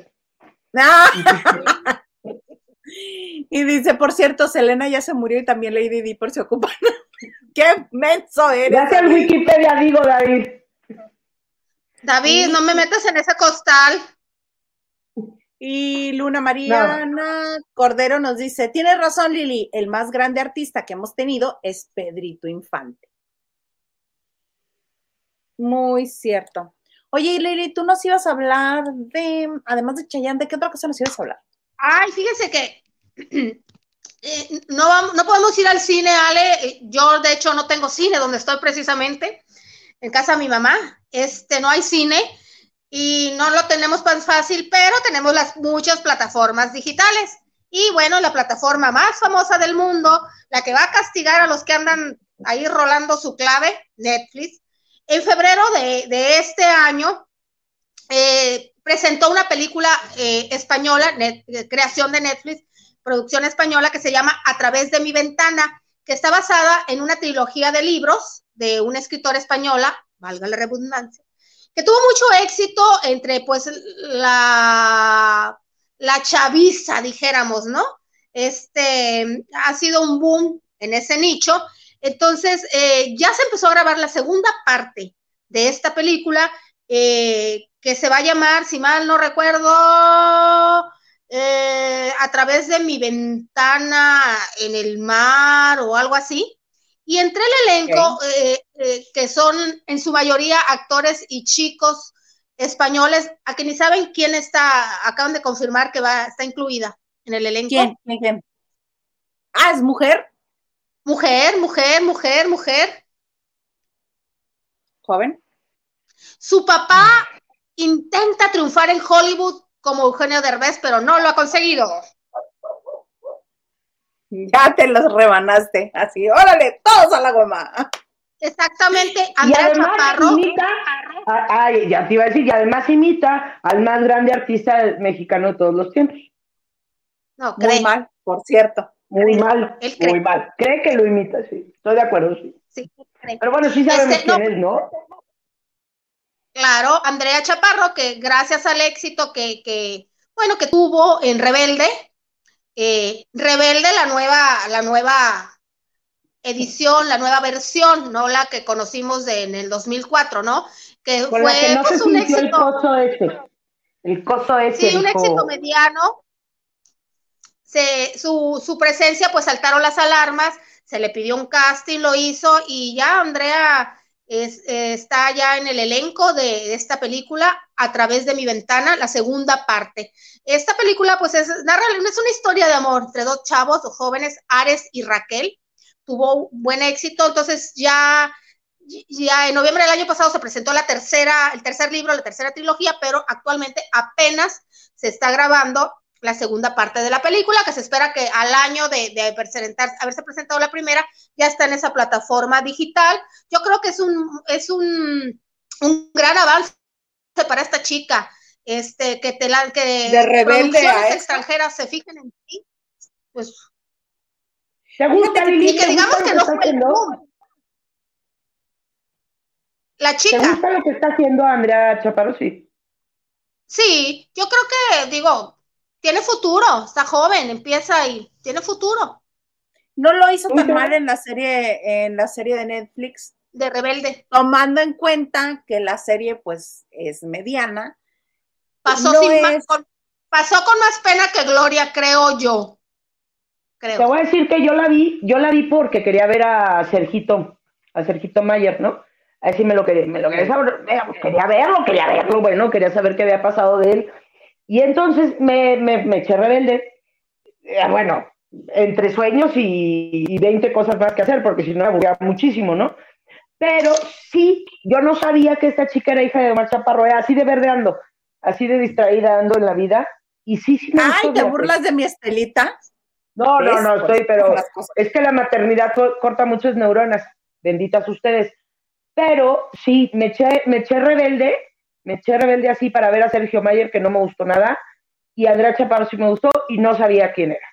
Y dice, por cierto, Selena ya se murió y también Lady Di por se ocupa. [LAUGHS] ¡Qué menso eres! Gracias al! Wikipedia, digo, David. David, no me metas en ese costal. Y Luna Mariana Cordero nos dice, tienes razón Lili, el más grande artista que hemos tenido es Pedrito Infante. Muy cierto. Oye, Lili, tú nos ibas a hablar de, además de Chayanne, ¿de qué otra cosa nos ibas a hablar? Ay, fíjense que [CLEARS THROAT] no, vamos- no podemos ir al cine, Ale. Eh, Yo, de hecho, no tengo cine donde estoy precisamente, en casa de mi mamá. Este, no hay cine y no lo tenemos tan fácil, pero tenemos las muchas plataformas digitales. Y bueno, la plataforma más famosa del mundo, la que va a castigar a los que andan ahí rolando su clave, Netflix, en febrero de, de este año eh, presentó una película eh, española, creación de Netflix, producción española que se llama A través de mi ventana, que está basada en una trilogía de libros de una escritora española, valga la redundancia, que tuvo mucho éxito entre pues la, la chaviza, dijéramos, ¿no? Este ha sido un boom en ese nicho. Entonces, eh, ya se empezó a grabar la segunda parte de esta película, eh, que se va a llamar, si mal no recuerdo, eh, a través de mi ventana en el mar o algo así. Y entre el elenco, okay. eh, eh, que son en su mayoría actores y chicos españoles, a que ni saben quién está, acaban de confirmar que va, está incluida en el elenco. ¿Quién? ¿Quién? quién? Ah, es mujer. Mujer, mujer, mujer, mujer. Joven. Su papá intenta triunfar en Hollywood como Eugenio Derbez, pero no lo ha conseguido. Ya te los rebanaste, así, órale, todos a la goma. Exactamente, Andrea Chaparro. Imita, ay, ya te iba a decir, y además imita al más grande artista mexicano de todos los tiempos. No, cree. Muy mal, por cierto. Muy mal, Él cree. muy mal. Cree que lo imita, sí. Estoy de acuerdo, sí. Sí, cree. Pero bueno, sí sabemos Este, quién no. es, ¿no? Claro, Andrea Chaparro, que gracias al éxito que, que bueno, que tuvo en Rebelde, eh, Rebelde, la nueva, la nueva edición, la nueva versión, no la que conocimos de, en el 2004, ¿no? Que Con fue la que no pues, un sintió el éxito. coso ese. El coso ese. Sí, un dijo, éxito mediano. Se, su, su presencia, pues saltaron las alarmas, se le pidió un casting, lo hizo y ya Andrea es, eh, está ya en el elenco de, esta película a través de mi ventana, la segunda parte. Esta película, pues, es, narra, es una historia de amor entre dos chavos, dos jóvenes, Ares y Raquel. Tuvo buen éxito, entonces ya, ya en noviembre del año pasado se presentó la tercera, el tercer libro, la tercera trilogía, pero actualmente apenas se está grabando la segunda parte de la película, que se espera que al año de, de presentar, haberse presentado la primera, ya está en esa plataforma digital. Yo creo que es un, es un, un gran avance para esta chica, este, que te la, que de rebelde producciones extranjeras se fijen en ti, pues. ¿Te gusta, Lili? Y que digamos que no fue el boom. La chica. ¿Te gusta lo que está haciendo Andrea Chaparro? Sí. Sí, yo creo que, digo, tiene futuro, está joven, empieza y tiene futuro. No lo hizo tan mal en la serie, en la serie de Netflix. De Rebelde. Tomando en cuenta que la serie, pues, es mediana. Pasó, No sin es- más, con, pasó con más pena que gloria, creo yo. Te Creo. voy a decir que yo la vi, yo la vi porque quería ver a Sergito, a Sergito Mayer, ¿no? Así me lo quería, me lo quería saber, quería verlo, quería verlo, bueno, quería saber qué había pasado de él. Y entonces me, me, me eché rebelde. Eh, bueno, entre sueños y, y 20 cosas más que hacer, porque si no me aburría muchísimo, ¿no? Pero sí, yo no sabía que esta chica era hija de Omar Chaparro, era así de verdeando, así de distraída ando en la vida. Y sí, sí me Ay, ¿te burlas de mi Estelita? No, no, no, Por estoy, pero es que la maternidad co- corta muchas neuronas, benditas ustedes. Pero sí, me eché, me eché rebelde, me eché rebelde así para ver a Sergio Mayer, que no me gustó nada, y a Andrea Chaparro sí me gustó y no sabía quién era,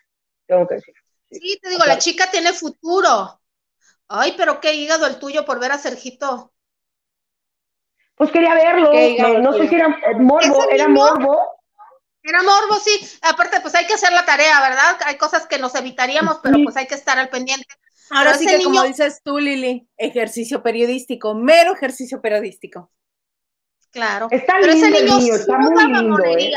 tengo que decir. Sí, te digo, la chica tiene futuro. Ay, pero qué hígado el tuyo por ver a Sergito. Pues quería verlo, me- no sé si era morbo, era morbo. Era morbo, sí. Aparte, pues hay que hacer la tarea, ¿verdad? Hay cosas que nos evitaríamos, pero Sí. pues hay que estar al pendiente. Ahora Pero sí que como dices tú, Lili, ejercicio periodístico, mero ejercicio periodístico. Claro. Está pero ese lindo el niño niño, está muy lindo, ¿eh?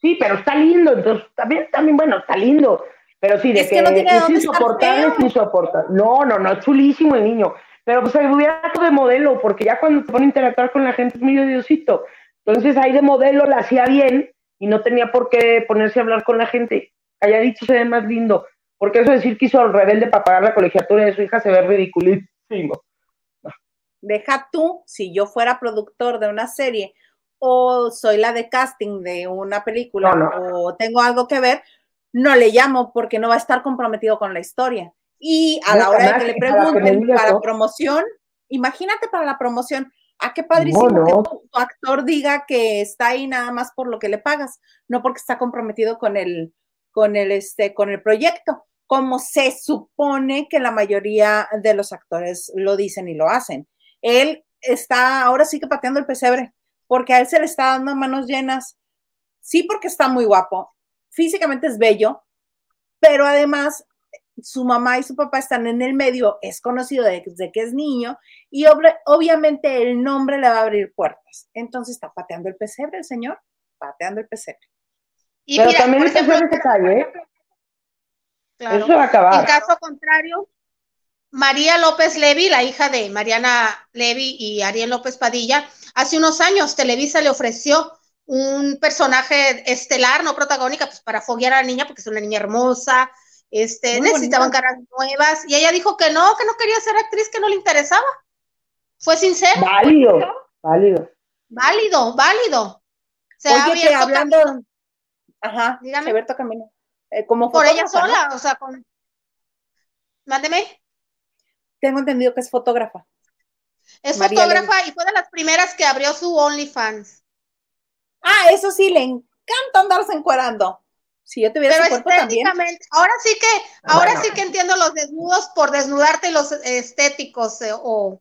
Sí, pero está lindo, entonces también, también, bueno, está lindo. Pero sí, de Es que, que no tiene es insoportable, es insoportable. No, no, no, es chulísimo el niño. Pero pues se hubiera de modelo, porque ya cuando se pone a interactuar con la gente es muy odiosito. Entonces ahí de modelo la hacía bien y no tenía por qué ponerse a hablar con la gente. Haya dicho se ve más lindo. Porque eso de decir que hizo el rebelde para pagar la colegiatura de su hija se ve ridiculísimo. Deja tú, si yo fuera productor de una serie o soy la de casting de una película No, o tengo algo que ver, no le llamo porque no va a estar comprometido con la historia. Y a No, la hora de que le pregunten para promoción, imagínate para la promoción, ah, qué padrísimo No, no. que tu, tu actor diga que está ahí nada más por lo que le pagas, no porque está comprometido con el, con el, este, con el proyecto, como se supone que la mayoría de los actores lo dicen y lo hacen. Él está ahora sí que pateando el pesebre, porque a él se le está dando manos llenas. Sí, porque está muy guapo, físicamente es bello, pero además su mamá y su papá están en el medio, es conocido desde que es niño y obviamente el nombre le va a abrir puertas. Entonces está pateando el pesebre el señor, pateando el pesebre. Y Pero mira, también el ejemplo, pesebre se cae, ¿eh? claro, Eso se va a en acabar. caso contrario, María López Levy, la hija de Mariana Levy y Ariel López Padilla, hace unos años Televisa le ofreció un personaje estelar, no protagónica, pues para foguear a la niña, porque es una niña hermosa, este, Muy necesitaban bonita. caras nuevas, y ella dijo que no, que no quería ser actriz, que no le interesaba. Fue sincera, Válido, válido. válido, válido. Se ha Oye, que abierto hablando, camino ajá, Dígame. se abierto camino. Eh, como por ella sola, o sea, con... Mándeme. Tengo entendido que es fotógrafa. Es María fotógrafa y fue de las primeras que abrió su OnlyFans. Ah, eso sí, le encanta andarse encuerando. Si yo tuviera Pero su cuerpo también. ahora sí que, ahora Bueno. sí que entiendo los desnudos por desnudarte y los estéticos eh, o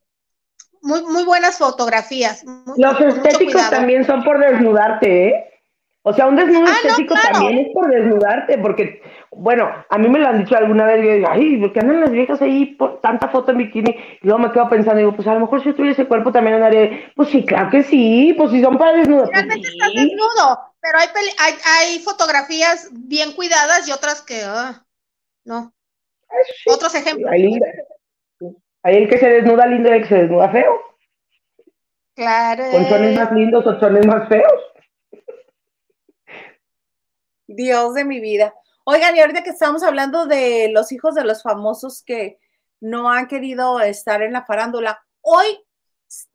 muy, muy buenas fotografías. muy- Los estéticos también son por desnudarte, ¿eh? O sea, un desnudo Ah, no, estético claro. también es por desnudarte, porque, bueno, a mí me lo han dicho alguna vez, yo digo, ay, ¿por qué andan las viejas ahí por tanta foto en bikini? Y luego me quedo pensando, digo, pues a lo mejor si yo tuviera ese cuerpo también andaré, pues sí, claro que sí, pues si son para desnudos, pues Realmente estás sí. desnudo, pero hay, peli- hay, hay fotografías bien cuidadas y otras que, ah, no. Sí. Otros ejemplos. Hay el que se desnuda lindo y el que se desnuda feo, Claro. con chones más lindos o chones más feos. Dios de mi vida. Oigan, y ahorita que estamos hablando de los hijos de los famosos que no han querido estar en la farándula, hoy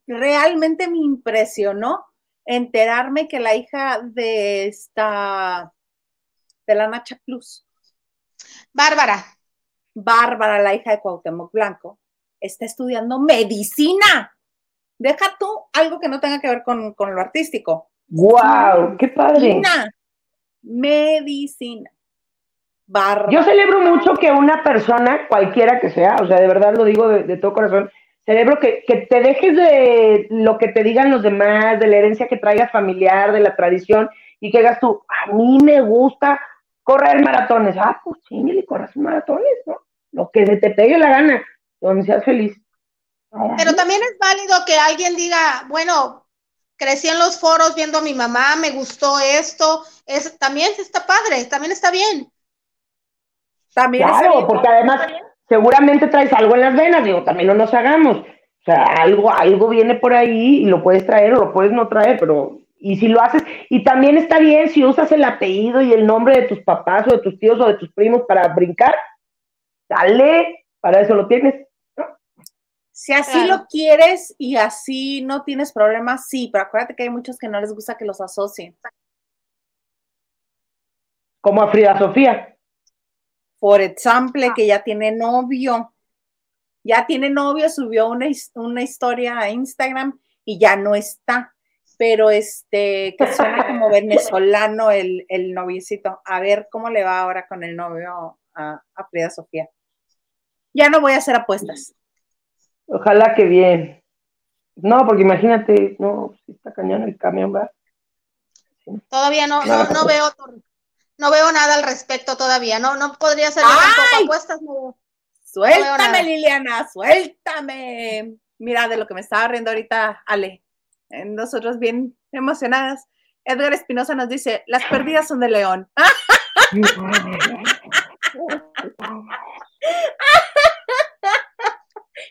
realmente me impresionó enterarme que la hija de esta, de la Nacha Plus, Bárbara. Bárbara, la hija de Cuauhtémoc Blanco, está estudiando medicina. Deja tú algo que no tenga que ver con, con lo artístico. ¡Guau! ¡Qué padre! Medicina. Medicina. Bárbara. Yo celebro mucho que una persona, cualquiera que sea, o sea, de verdad lo digo de, de todo corazón, celebro que, que te dejes de lo que te digan los demás, de la herencia que traigas familiar, de la tradición, y que hagas tú, a mí me gusta correr maratones. Ah, pues chingale, corras maratones, ¿no? Lo que se te pegue la gana, donde seas feliz. Ay, Pero también es válido que alguien diga, bueno, crecí en los foros viendo a mi mamá, me gustó esto, es, también está padre, también está bien. También está Claro, bien. porque además seguramente traes algo en las venas, digo, también no nos hagamos. O sea, algo, algo viene por ahí y lo puedes traer o lo puedes no traer, pero y si lo haces, y también está bien si usas el apellido y el nombre de tus papás o de tus tíos o de tus primos para brincar, dale, para eso lo tienes. Si así Claro. lo quieres y así no tienes problemas, sí, pero acuérdate que hay muchos que no les gusta que los asocien. Como a Frida Sofía. Por ejemplo, que ya tiene novio. Ya tiene novio, subió una, una historia a Instagram y ya no está. Pero este, que suena como venezolano el, el noviecito. A ver cómo le va ahora con el novio a, a Frida Sofía. Ya no voy a hacer apuestas. Ojalá que bien. No, porque imagínate, no, si está cañón el camión, va. Todavía no, no, no veo, no veo nada al respecto todavía, no, no podría ser tampoco apuestas, no Suéltame. Liliana, suéltame. Mira, de lo que me estaba riendo ahorita, Ale. Nosotros bien emocionadas. Edgar Espinosa nos dice, las perdidas son de León. [LAUGHS] [LAUGHS]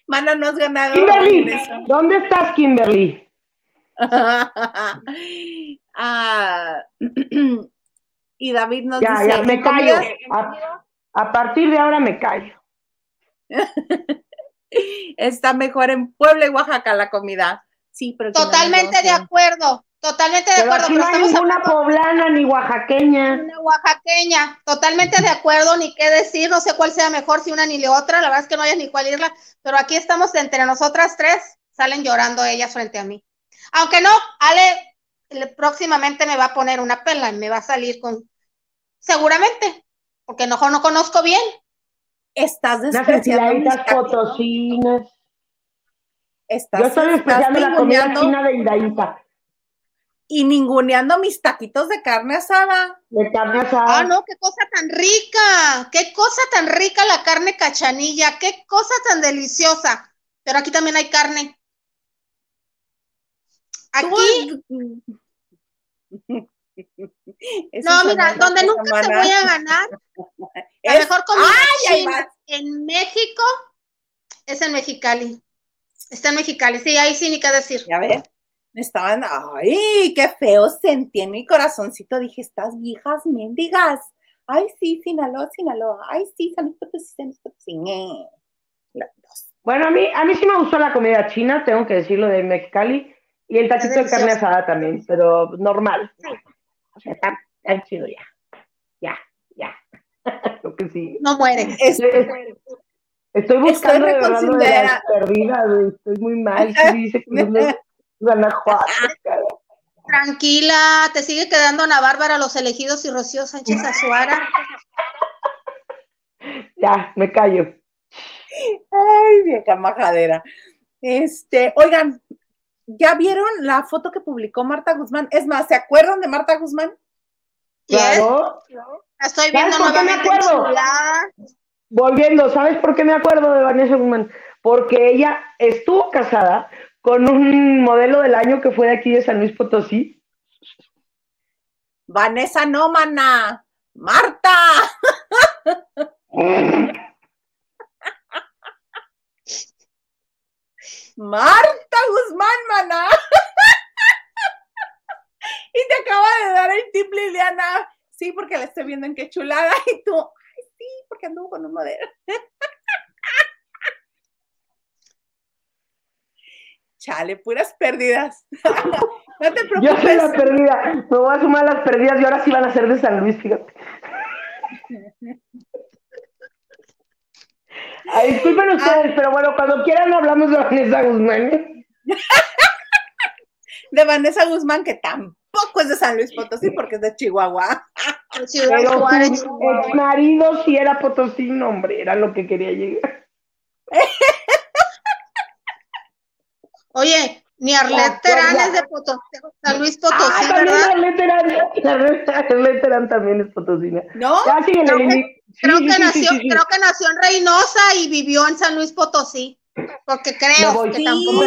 Mana, no has ganado. Kimberly. ¿dónde estás, Kimberly? [LAUGHS] Ah, y David nos Ya, dice, ya, me "¿En callo. A, a partir de ahora me callo. [LAUGHS] Está mejor en Puebla y Oaxaca la comida. Sí, pero no Totalmente de acuerdo, totalmente de Pero acuerdo, aquí pero no hay estamos ninguna hablando poblana ni oaxaqueña. una oaxaqueña, totalmente de acuerdo, ni qué decir, no sé cuál sea mejor, si una ni la otra, la verdad es que no hay ni cuál irla, pero aquí estamos entre nosotras tres, salen llorando ellas frente a mí. Aunque no, Ale le- próximamente me va a poner una pela y me va a salir con, seguramente, porque no, no conozco bien. Estás despreciando taquitos. potosinas. Estás, Yo estoy despreciando la comida china de Iraíta, y ninguneando mis taquitos de carne asada. de carne asada. Ah, no, qué cosa tan rica, qué cosa tan rica la carne cachanilla, qué cosa tan deliciosa. Pero aquí también hay carne. Aquí, [LAUGHS] no, mira, donde nunca te mana. voy a ganar, [LAUGHS] la Es- mejor comida en México es en Mexicali. Está en Mexicali, sí, ahí sí ni qué decir. Ya ves, estaban, ay, qué feo sentí en mi corazoncito. Dije, estas viejas mendigas. Ay, sí, Sinaloa, Sinaloa. Ay, sí, San Luis Potosí, San Luis Potosí. ñe. Las dos. Bueno, a mí, a mí sí me gustó la comida china, tengo que decirlo de Mexicali, y el taquito de carne asada también, pero normal. O sea, está, está chido ya. Ya, ya. [LAUGHS] Creo que sí. No muere. Es- Es- Estoy buscando de verdad lo de reconsiderada. las perdidas, estoy muy mal. [LAUGHS] Dice que no Guanajuato, cara. Tranquila, te sigue quedando Ana Bárbara, los elegidos y Rocío Sánchez Azuara. Ya, me callo. Ay, vieja majadera. Este, oigan, ¿ya vieron la foto que publicó Marta Guzmán? Es más, ¿se acuerdan de Marta Guzmán? Claro. la estoy viendo ¿Sabes por qué me nuevamente acuerdo? Volviendo, ¿sabes por qué me acuerdo de Vanessa Guzmán? Porque ella estuvo casada con un modelo del año que fue de aquí de San Luis Potosí. Vanessa no, mana. Marta. Marta Guzmán, mana. y te acaba de dar el tip, Liliana. Sí, porque la estoy viendo en qué chulada. Y tú, ay, sí, porque anduvo con un modelo. Chale, puras pérdidas. [LAUGHS] no te Yo soy la preocupes. perdida. Me voy a sumar las perdidas y ahora sí van a ser de San Luis, fíjate. [LAUGHS] Ay, disculpen ustedes, pero bueno, cuando quieran hablamos de Vanessa Guzmán. ¿eh? [LAUGHS] De Vanessa Guzmán, que tampoco es de San Luis Potosí, porque es de Chihuahua. Pero Juárez, su Chihuahua. ex marido sí era Potosí, no, hombre, era lo que quería llegar. Oye, ni Arlet Ya, Terán ya. es de Potosí, San Luis Potosí, ah, también ¿verdad? Arlet Terán, Arlet- Terán también es potosina. ¿No? Ya, Creo que- Lili. Sí, Creo sí, que sí, sí, nació, creo que nació en Reynosa y vivió en San Luis Potosí. Porque creo voy. que Sí. tampoco.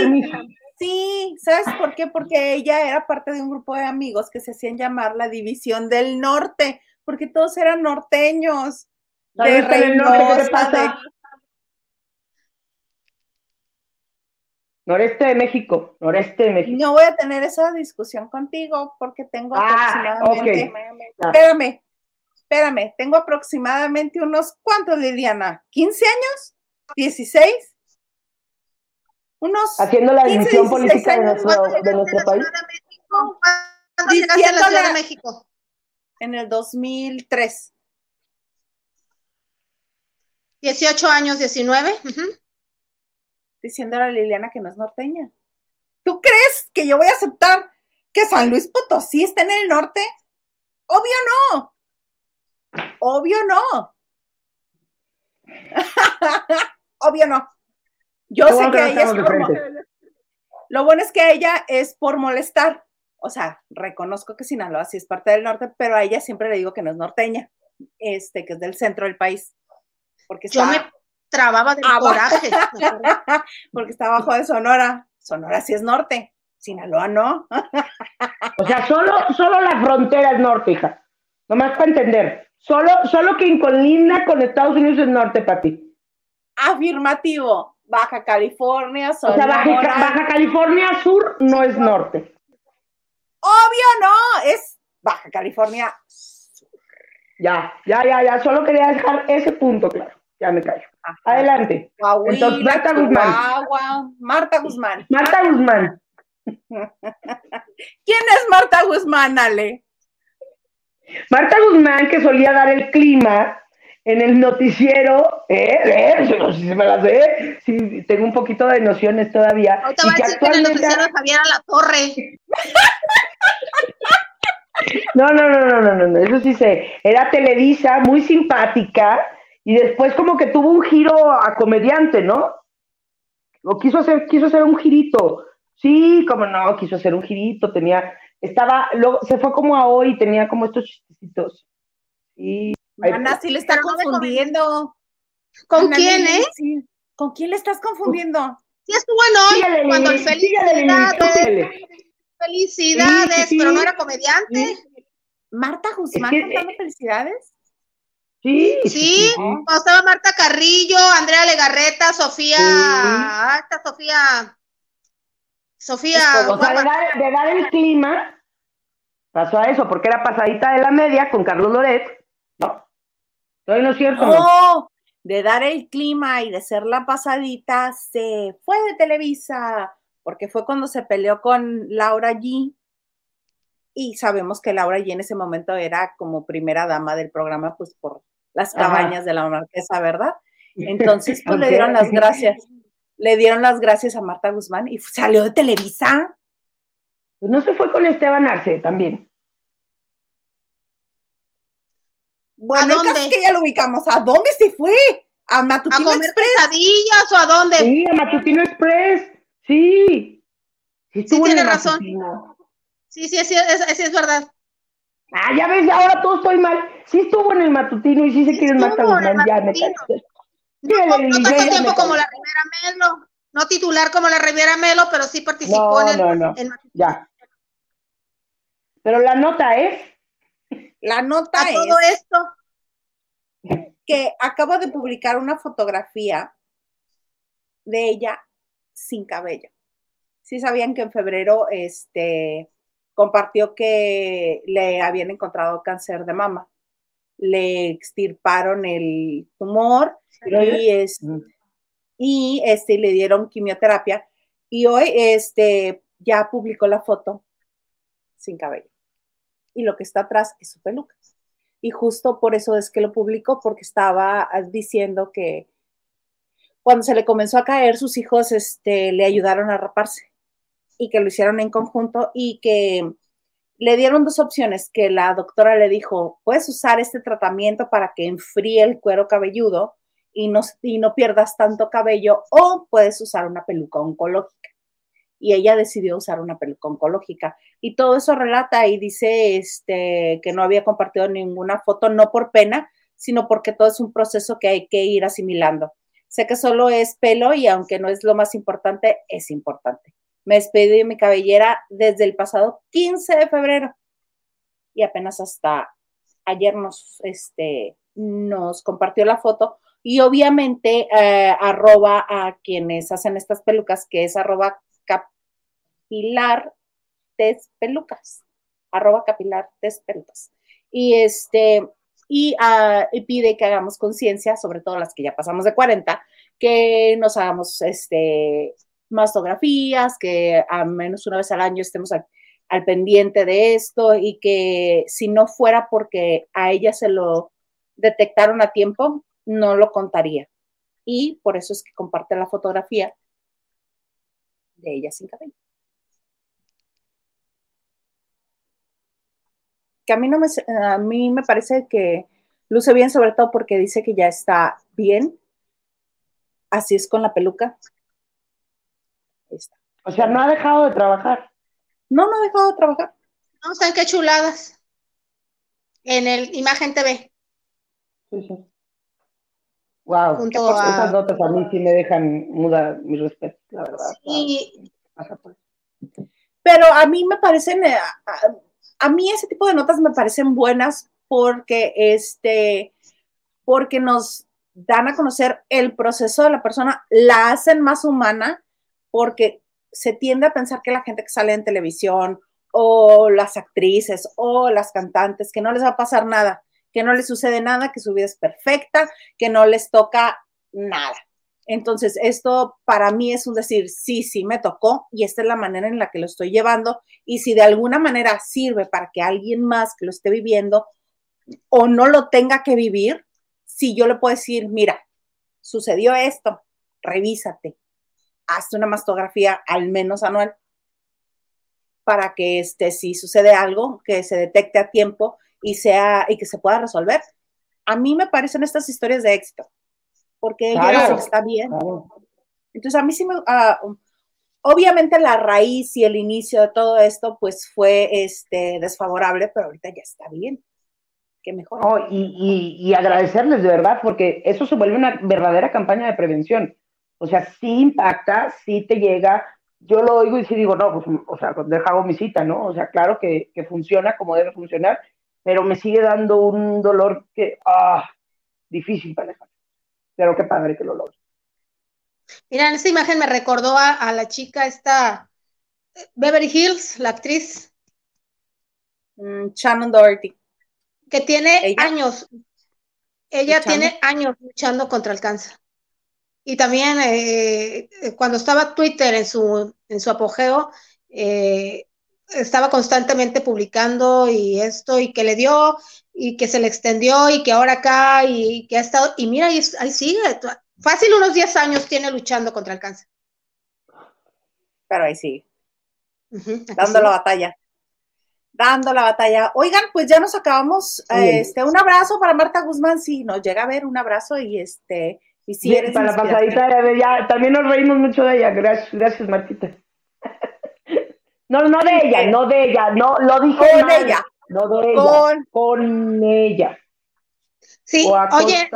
Sí, ¿sabes por qué? Porque ella era parte de un grupo de amigos que se hacían llamar la División del Norte, porque todos eran norteños. ¿Sabes De norte qué te Reynosa, pasa? Noreste de México, noreste de México. No voy a tener esa discusión contigo porque tengo Ah, aproximadamente. Espérame, espérame, tengo aproximadamente unos, ¿cuántos, Liliana? ¿15 años? ¿16? Unos Haciendo la 15, división 16 política de nuestro, ¿Cuándo de nuestro país. México? ¿Cuándo llegaste a la Ciudad de México? en el 2003. 18 años, 19. ujú. Diciéndole a Liliana que no es norteña. ¿Tú crees que yo voy a aceptar que San Luis Potosí esté en el norte? Obvio no. Obvio no. [LAUGHS] Obvio no. Yo sé que ella es por mo-. Lo bueno es que ella es por molestar. O sea, reconozco que Sinaloa sí es parte del norte, pero a ella siempre le digo que no es norteña, este, que es del centro del país. Porque Yo está- me trababa del Ah, coraje. [LAUGHS] porque está abajo de Sonora. Sonora sí es norte, Sinaloa no. O sea, solo, solo la frontera es norte, hija. Nomás para entender. Solo, solo quien colinda con Estados Unidos es norte para ti. Afirmativo. Baja California, O sea, Sonora. Baja, Baja California Sur no es norte. Obvio no, es Baja California. Ya, ya, ya, ya. Solo quería dejar ese punto claro. Ya me callo. Ajá. Adelante. Entonces, Marta Guzmán. Chihuahua, Marta Guzmán. Marta Guzmán. [LAUGHS] ¿Quién es Marta Guzmán, Ale? Marta Guzmán, que solía dar el clima en el noticiero, eh, eh, sí me la sé, sí, tengo un poquito de nociones todavía. Ahorita y va a que decir que en el actualmente- noticiero Javier a la Torre. [LAUGHS] No, no, no, no, no, no, no, eso sí sé. Era Televisa, muy simpática, y después como que tuvo un giro a comediante, ¿no? O quiso hacer, quiso hacer un girito. Sí, como no, quiso hacer un girito, tenía, estaba, luego se fue como a hoy, tenía como estos chistecitos. Sí. Ana, sí le está confundiendo. ¿Con Ana, quién, eh? sí. ¿Con quién le estás confundiendo? Sí estuvo en hoy, síguele, cuando el felicidades, síguele. felicidades, Sí, sí, pero no era comediante. ¿Marta Guzmán que- cantando felicidades? Sí, Sí, estaba Marta Carrillo, Andrea Legarreta, Sofía, Sí. ah, esta Sofía, Sofía, O sea, de dar, de dar el clima, pasó a eso, porque era pasadita de la media con Carlos Loret. No. ¿Todavía no es cierto? no? No, de dar el clima y de ser la pasadita, se fue de Televisa, porque fue cuando se peleó con Laura G. Y sabemos que Laura G en ese momento era como primera dama del programa, pues por las Ajá. cabañas de la marquesa, ¿verdad? [LAUGHS] Entonces, pues le dieron las gracias. Le dieron las gracias a Marta Guzmán y salió de Televisa. Pues no se fue con Esteban Arce también. Bueno, ¿A dónde? es que ya lo ubicamos. ¿A dónde se fue? A ¿A Matutino comer Express. o a dónde? Sí, a Matutino Express. Sí. Sí, en tiene razón. Matutino. Sí, sí, sí, es, sí, es verdad. Ah, ya ves, ahora todo estoy mal. Sí estuvo en el matutino y sí se Sí quiere Marta estuvo en el Guzmán, ya me. No, no tanto tiempo como la Rivera Melo, no titular como la Rivera Melo, pero sí participó No, en el, no, no. en- Ya. Pero la nota es La nota a es todo esto. que acabo de publicar una fotografía de ella sin cabello. Sí sabían que en febrero este, compartió que le habían encontrado cáncer de mama. Le extirparon el tumor y, es- y este, le dieron quimioterapia. Y hoy este, ya publicó la foto sin cabello. Y lo que está atrás es su peluca. Y justo por eso es que lo publicó, porque estaba diciendo que cuando se le comenzó a caer, sus hijos este, le ayudaron a raparse y que lo hicieron en conjunto y que le dieron dos opciones, que la doctora le dijo, puedes usar este tratamiento para que enfríe el cuero cabelludo y no, y no pierdas tanto cabello o puedes usar una peluca oncológica. Y ella decidió usar una peluca oncológica. Y todo eso relata y dice este, que no había compartido ninguna foto, no por pena, sino porque todo es un proceso que hay que ir asimilando. Sé que solo es pelo y aunque no es lo más importante, es importante. Me despedí de mi cabellera desde el pasado 15 de febrero y apenas hasta ayer nos, este, nos compartió la foto y obviamente eh, arroba a quienes hacen estas pelucas, que es arroba capilar pelucas, arroba capilar pelucas. Y este, ah, y, pide que hagamos conciencia, sobre todo las que ya pasamos de 40, que nos hagamos este, mastografías, que al menos una vez al año estemos al, al pendiente de esto y que si no fuera porque a ella se lo detectaron a tiempo, no lo contaría. Y por eso es que comparte la fotografía de ella sin cabello. Que a mí, no me, a mí me parece que luce bien, sobre todo porque dice que ya está bien. Así es con la peluca. O sea, no ha dejado de trabajar. No, no ha dejado de trabajar. No, están qué chuladas. En el Imagen TV. Sí, sí. Wow, esas notas a mí sí me dejan muda mi respeto, la verdad. Sí. Pero a mí me parecen, eh, a, mí ese tipo de notas me parecen buenas porque este, porque nos dan a conocer el proceso de la persona, la hacen más humana, porque se tiende a pensar que la gente que sale en televisión o las actrices o las cantantes, que no les va a pasar nada que no les sucede nada, que su vida es perfecta, que no les toca nada. Entonces, esto para mí es un decir, sí, sí, me tocó y esta es la manera en la que lo estoy llevando. Y si de alguna manera sirve para que alguien más que lo esté viviendo o no lo tenga que vivir, si yo le puedo decir, mira, sucedió esto, revísate, hazte una mastografía al menos anual para que este, si sucede algo, que se detecte a tiempo y, sea, y que se pueda resolver. A mí me parecen estas historias de éxito, porque ella está bien. Entonces, a mí sí me... Ah, obviamente la raíz y el inicio de todo esto, pues fue este, desfavorable, pero ahorita ya está bien. Qué mejor. y, y, agradecerles de verdad, porque eso se vuelve una verdadera campaña de prevención. O sea, sí impacta, sí te llega. Yo lo oigo y sí digo, no, pues, o sea, dejo mi cita, ¿no? O sea, claro que, que funciona como debe funcionar pero me sigue dando un dolor que, ah, difícil para dejar. Pero qué padre que lo logre. Mira, en esta imagen me recordó a, la chica esta, Beverly Hills, la actriz. Mm, Shannon Doherty. Que tiene años, ella tiene años luchando contra el cáncer. Y también eh, eh, cuando estaba Twitter en su, en su apogeo, eh, estaba constantemente publicando y esto, y que le dio, y que se le extendió, y que ahora acá, y que ha estado, y mira, ahí, sigue, fácil unos 10 años tiene luchando contra el cáncer. Pero ahí sigue, dando la batalla, dando la batalla. Oigan, pues ya nos acabamos, este, un abrazo para Marta Guzmán, si nos llega a ver, un abrazo, y este, y eres Para la pasadita de ella, también nos reímos mucho de ella, gracias, gracias Martita. [LAUGHS] No, no de ella, no de ella, no, lo dije con ella. No de ella, con, ella. Sí, oye,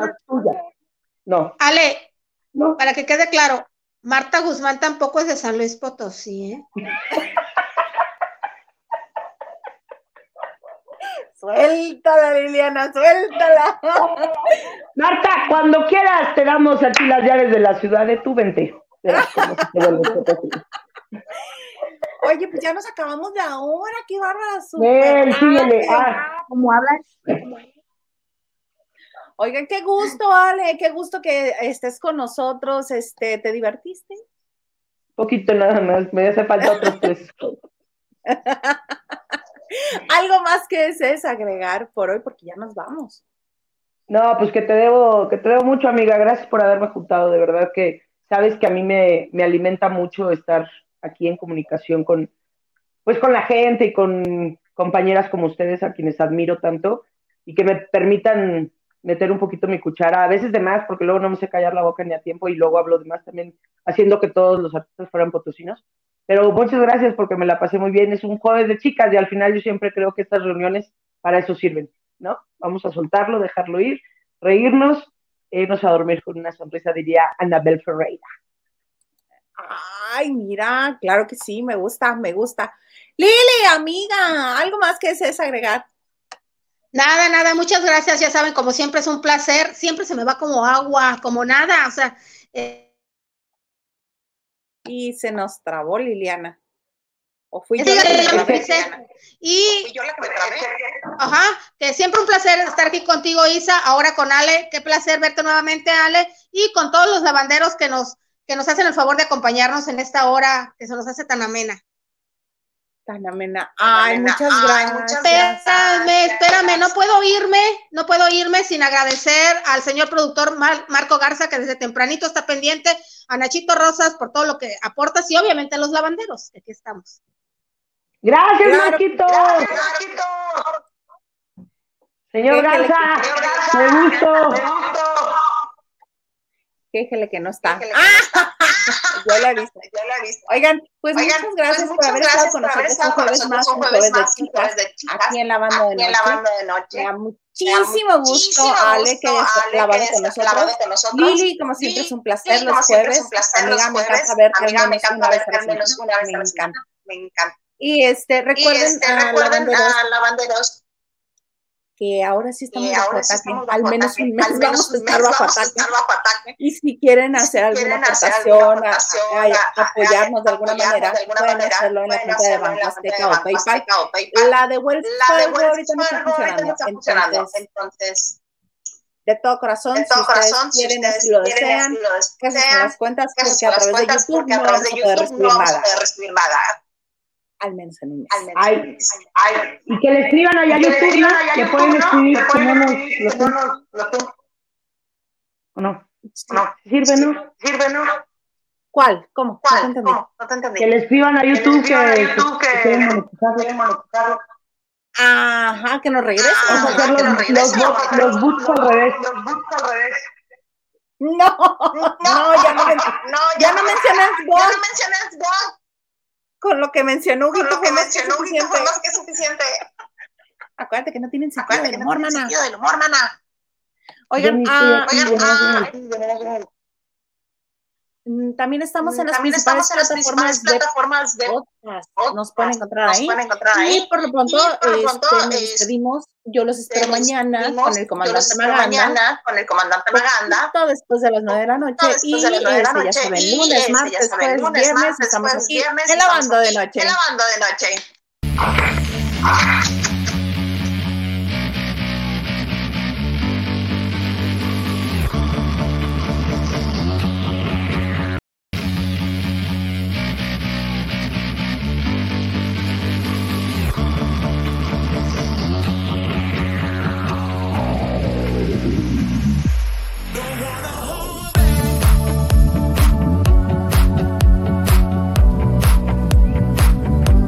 no. Ale, no. para que quede claro, Marta Guzmán tampoco es de San Luis Potosí, ¿eh? [LAUGHS] Suéltala, Liliana, suéltala. [LAUGHS] Marta, cuando quieras te damos aquí las llaves de la ciudad de tu vente. [LAUGHS] Oye, pues ya nos acabamos de ahora, qué bárbara, súper. Ah, ¿Cómo hablas? Oigan, qué gusto, Ale, qué gusto que estés con nosotros. Este, ¿te divertiste? Poquito nada más, me hace falta otros [LAUGHS] tres. [LAUGHS] Algo más que desees agregar por hoy, porque ya nos vamos. No, pues que te debo, que te debo mucho, amiga. Gracias por haberme juntado. De verdad que sabes que a mí me, me alimenta mucho estar aquí en comunicación con, pues con la gente y con compañeras como ustedes a quienes admiro tanto y que me permitan meter un poquito mi cuchara, a veces de más, porque luego no me sé callar la boca ni a tiempo y luego hablo de más también, haciendo que todos los artistas fueran potosinos. Pero muchas gracias porque me la pasé muy bien. Es un jueves de chicas y al final yo siempre creo que estas reuniones para eso sirven, ¿no? Vamos a soltarlo, dejarlo ir, reírnos, e irnos a dormir con una sonrisa, diría Annabel Ferreira. Ay, mira, claro que sí, me gusta, me gusta. Lili, amiga, ¿algo más que desees agregar? Nada, nada, muchas gracias. Ya saben, como siempre es un placer. Siempre se me va como agua, como nada. O sea, eh, Y se nos trabó Liliana. ¿O fui yo la que me trabé? Y, yo la que me trabé. ajá, que siempre un placer estar aquí contigo, Isa. Ahora con Ale, qué placer verte nuevamente, Ale. Y con todos los lavanderos que nos, que nos hacen el favor de acompañarnos en esta hora que se nos hace tan amena. Tan amena. Ay, amena. muchas Ay, gracias. muchas gracias. Espérame, espérame, no puedo irme, no puedo irme sin agradecer al señor productor Mar- Marco Garza, que desde tempranito está pendiente, a Nachito Rosas por todo lo que aportas y obviamente a los lavanderos, que aquí estamos. Gracias, Claro, Marquito. Marquito. Señor Garza, Señor Garza, me gustó. Déjele que no está. Yo la [LAUGHS] he visto. [LAUGHS] Ya la he visto. Oigan, pues Oigan, muchas gracias pues, por haber estado con nosotros un jueves más, un jueves de chicas, de aquí en la banda de aquí en la noche. banda de noche. Me da Me da muchísimo gusto, muchísimo Ale, que Ale, que con nosotros. Lili, como siempre, es un placer los jueves. Amiga, me encanta verte me encanta a la semana. una vez Me a la encanta. semana. Me encanta. Y este, recuerden este, a recuerden lavanderos a lavanderos que ahora sí estamos que bajo ahora sí ataque. estamos Al menos ataque. un mes Al menos vamos a un mes estar bajo vamos a estar bajo ataque. Y si quieren si hacer alguna hacer aportación, alguna a- aportación, a- a- a- apoyarnos de alguna manera, de alguna pueden manera, hacerlo en la cuenta de Banco Azteca o PayPal. La de Wells Fargo ahorita no está funcionando. Entonces, Entonces, de todo corazón, de si ustedes si quieren, ustedes así lo desean, que desean, las cuentas, que porque a través de YouTube no vamos a poder recibir nada, poder recibir nada. al menos en un mes. Al menos. Ay, Ay, y que le escriban allá a que le YouTube, ¿no? escriban allá a Que YouTube, pueden ¿no? escribir Que que pueden no nos escribir lo que no nos lo ¿O no? Sí. No. ¿Sirve, no? ¿Sirve, no? ¿Cuál? ¿Cómo? No te ¿Cuál? entendí. ¿Cómo? No te entendí. Que le escriban a YouTube que, a que- YouTube que que- quieren monetizarlo. Ajá, que nos regresen. Vamos a Ah, los, nos regresen. los, bots- los boots al revés. Los boots al revés. No, no, [LAUGHS] ya no, No, ya no mencionas Ya bot. no mencionas bot. Con lo que mencionó Con Huguito lo que mencionó Huguito suficiente. fue más que suficiente. Acuérdate que no tienen sentido Acuérdate del que no humor, tiene mana. sentido del humor, mana. Oigan, ah, Oigan, no ah, también estamos en las También principales estamos en las plataformas principales de plataformas de podcast. podcast. Nos pueden encontrar Nos ahí. pueden encontrar Y ahí. por lo pronto, Y por lo pronto, este, nos es- despedimos. Yo los espero mañana con el Yo los comandante espero Maganda. mañana con el comandante Maganda. Poquito después de las 9 de la noche. Todo después Y de las nueve de la este, ya saben, lunes, este, martes, saben, jueves, lunes, viernes, martes, estamos jueves, aquí viernes, en la banda de noche. En la banda de noche.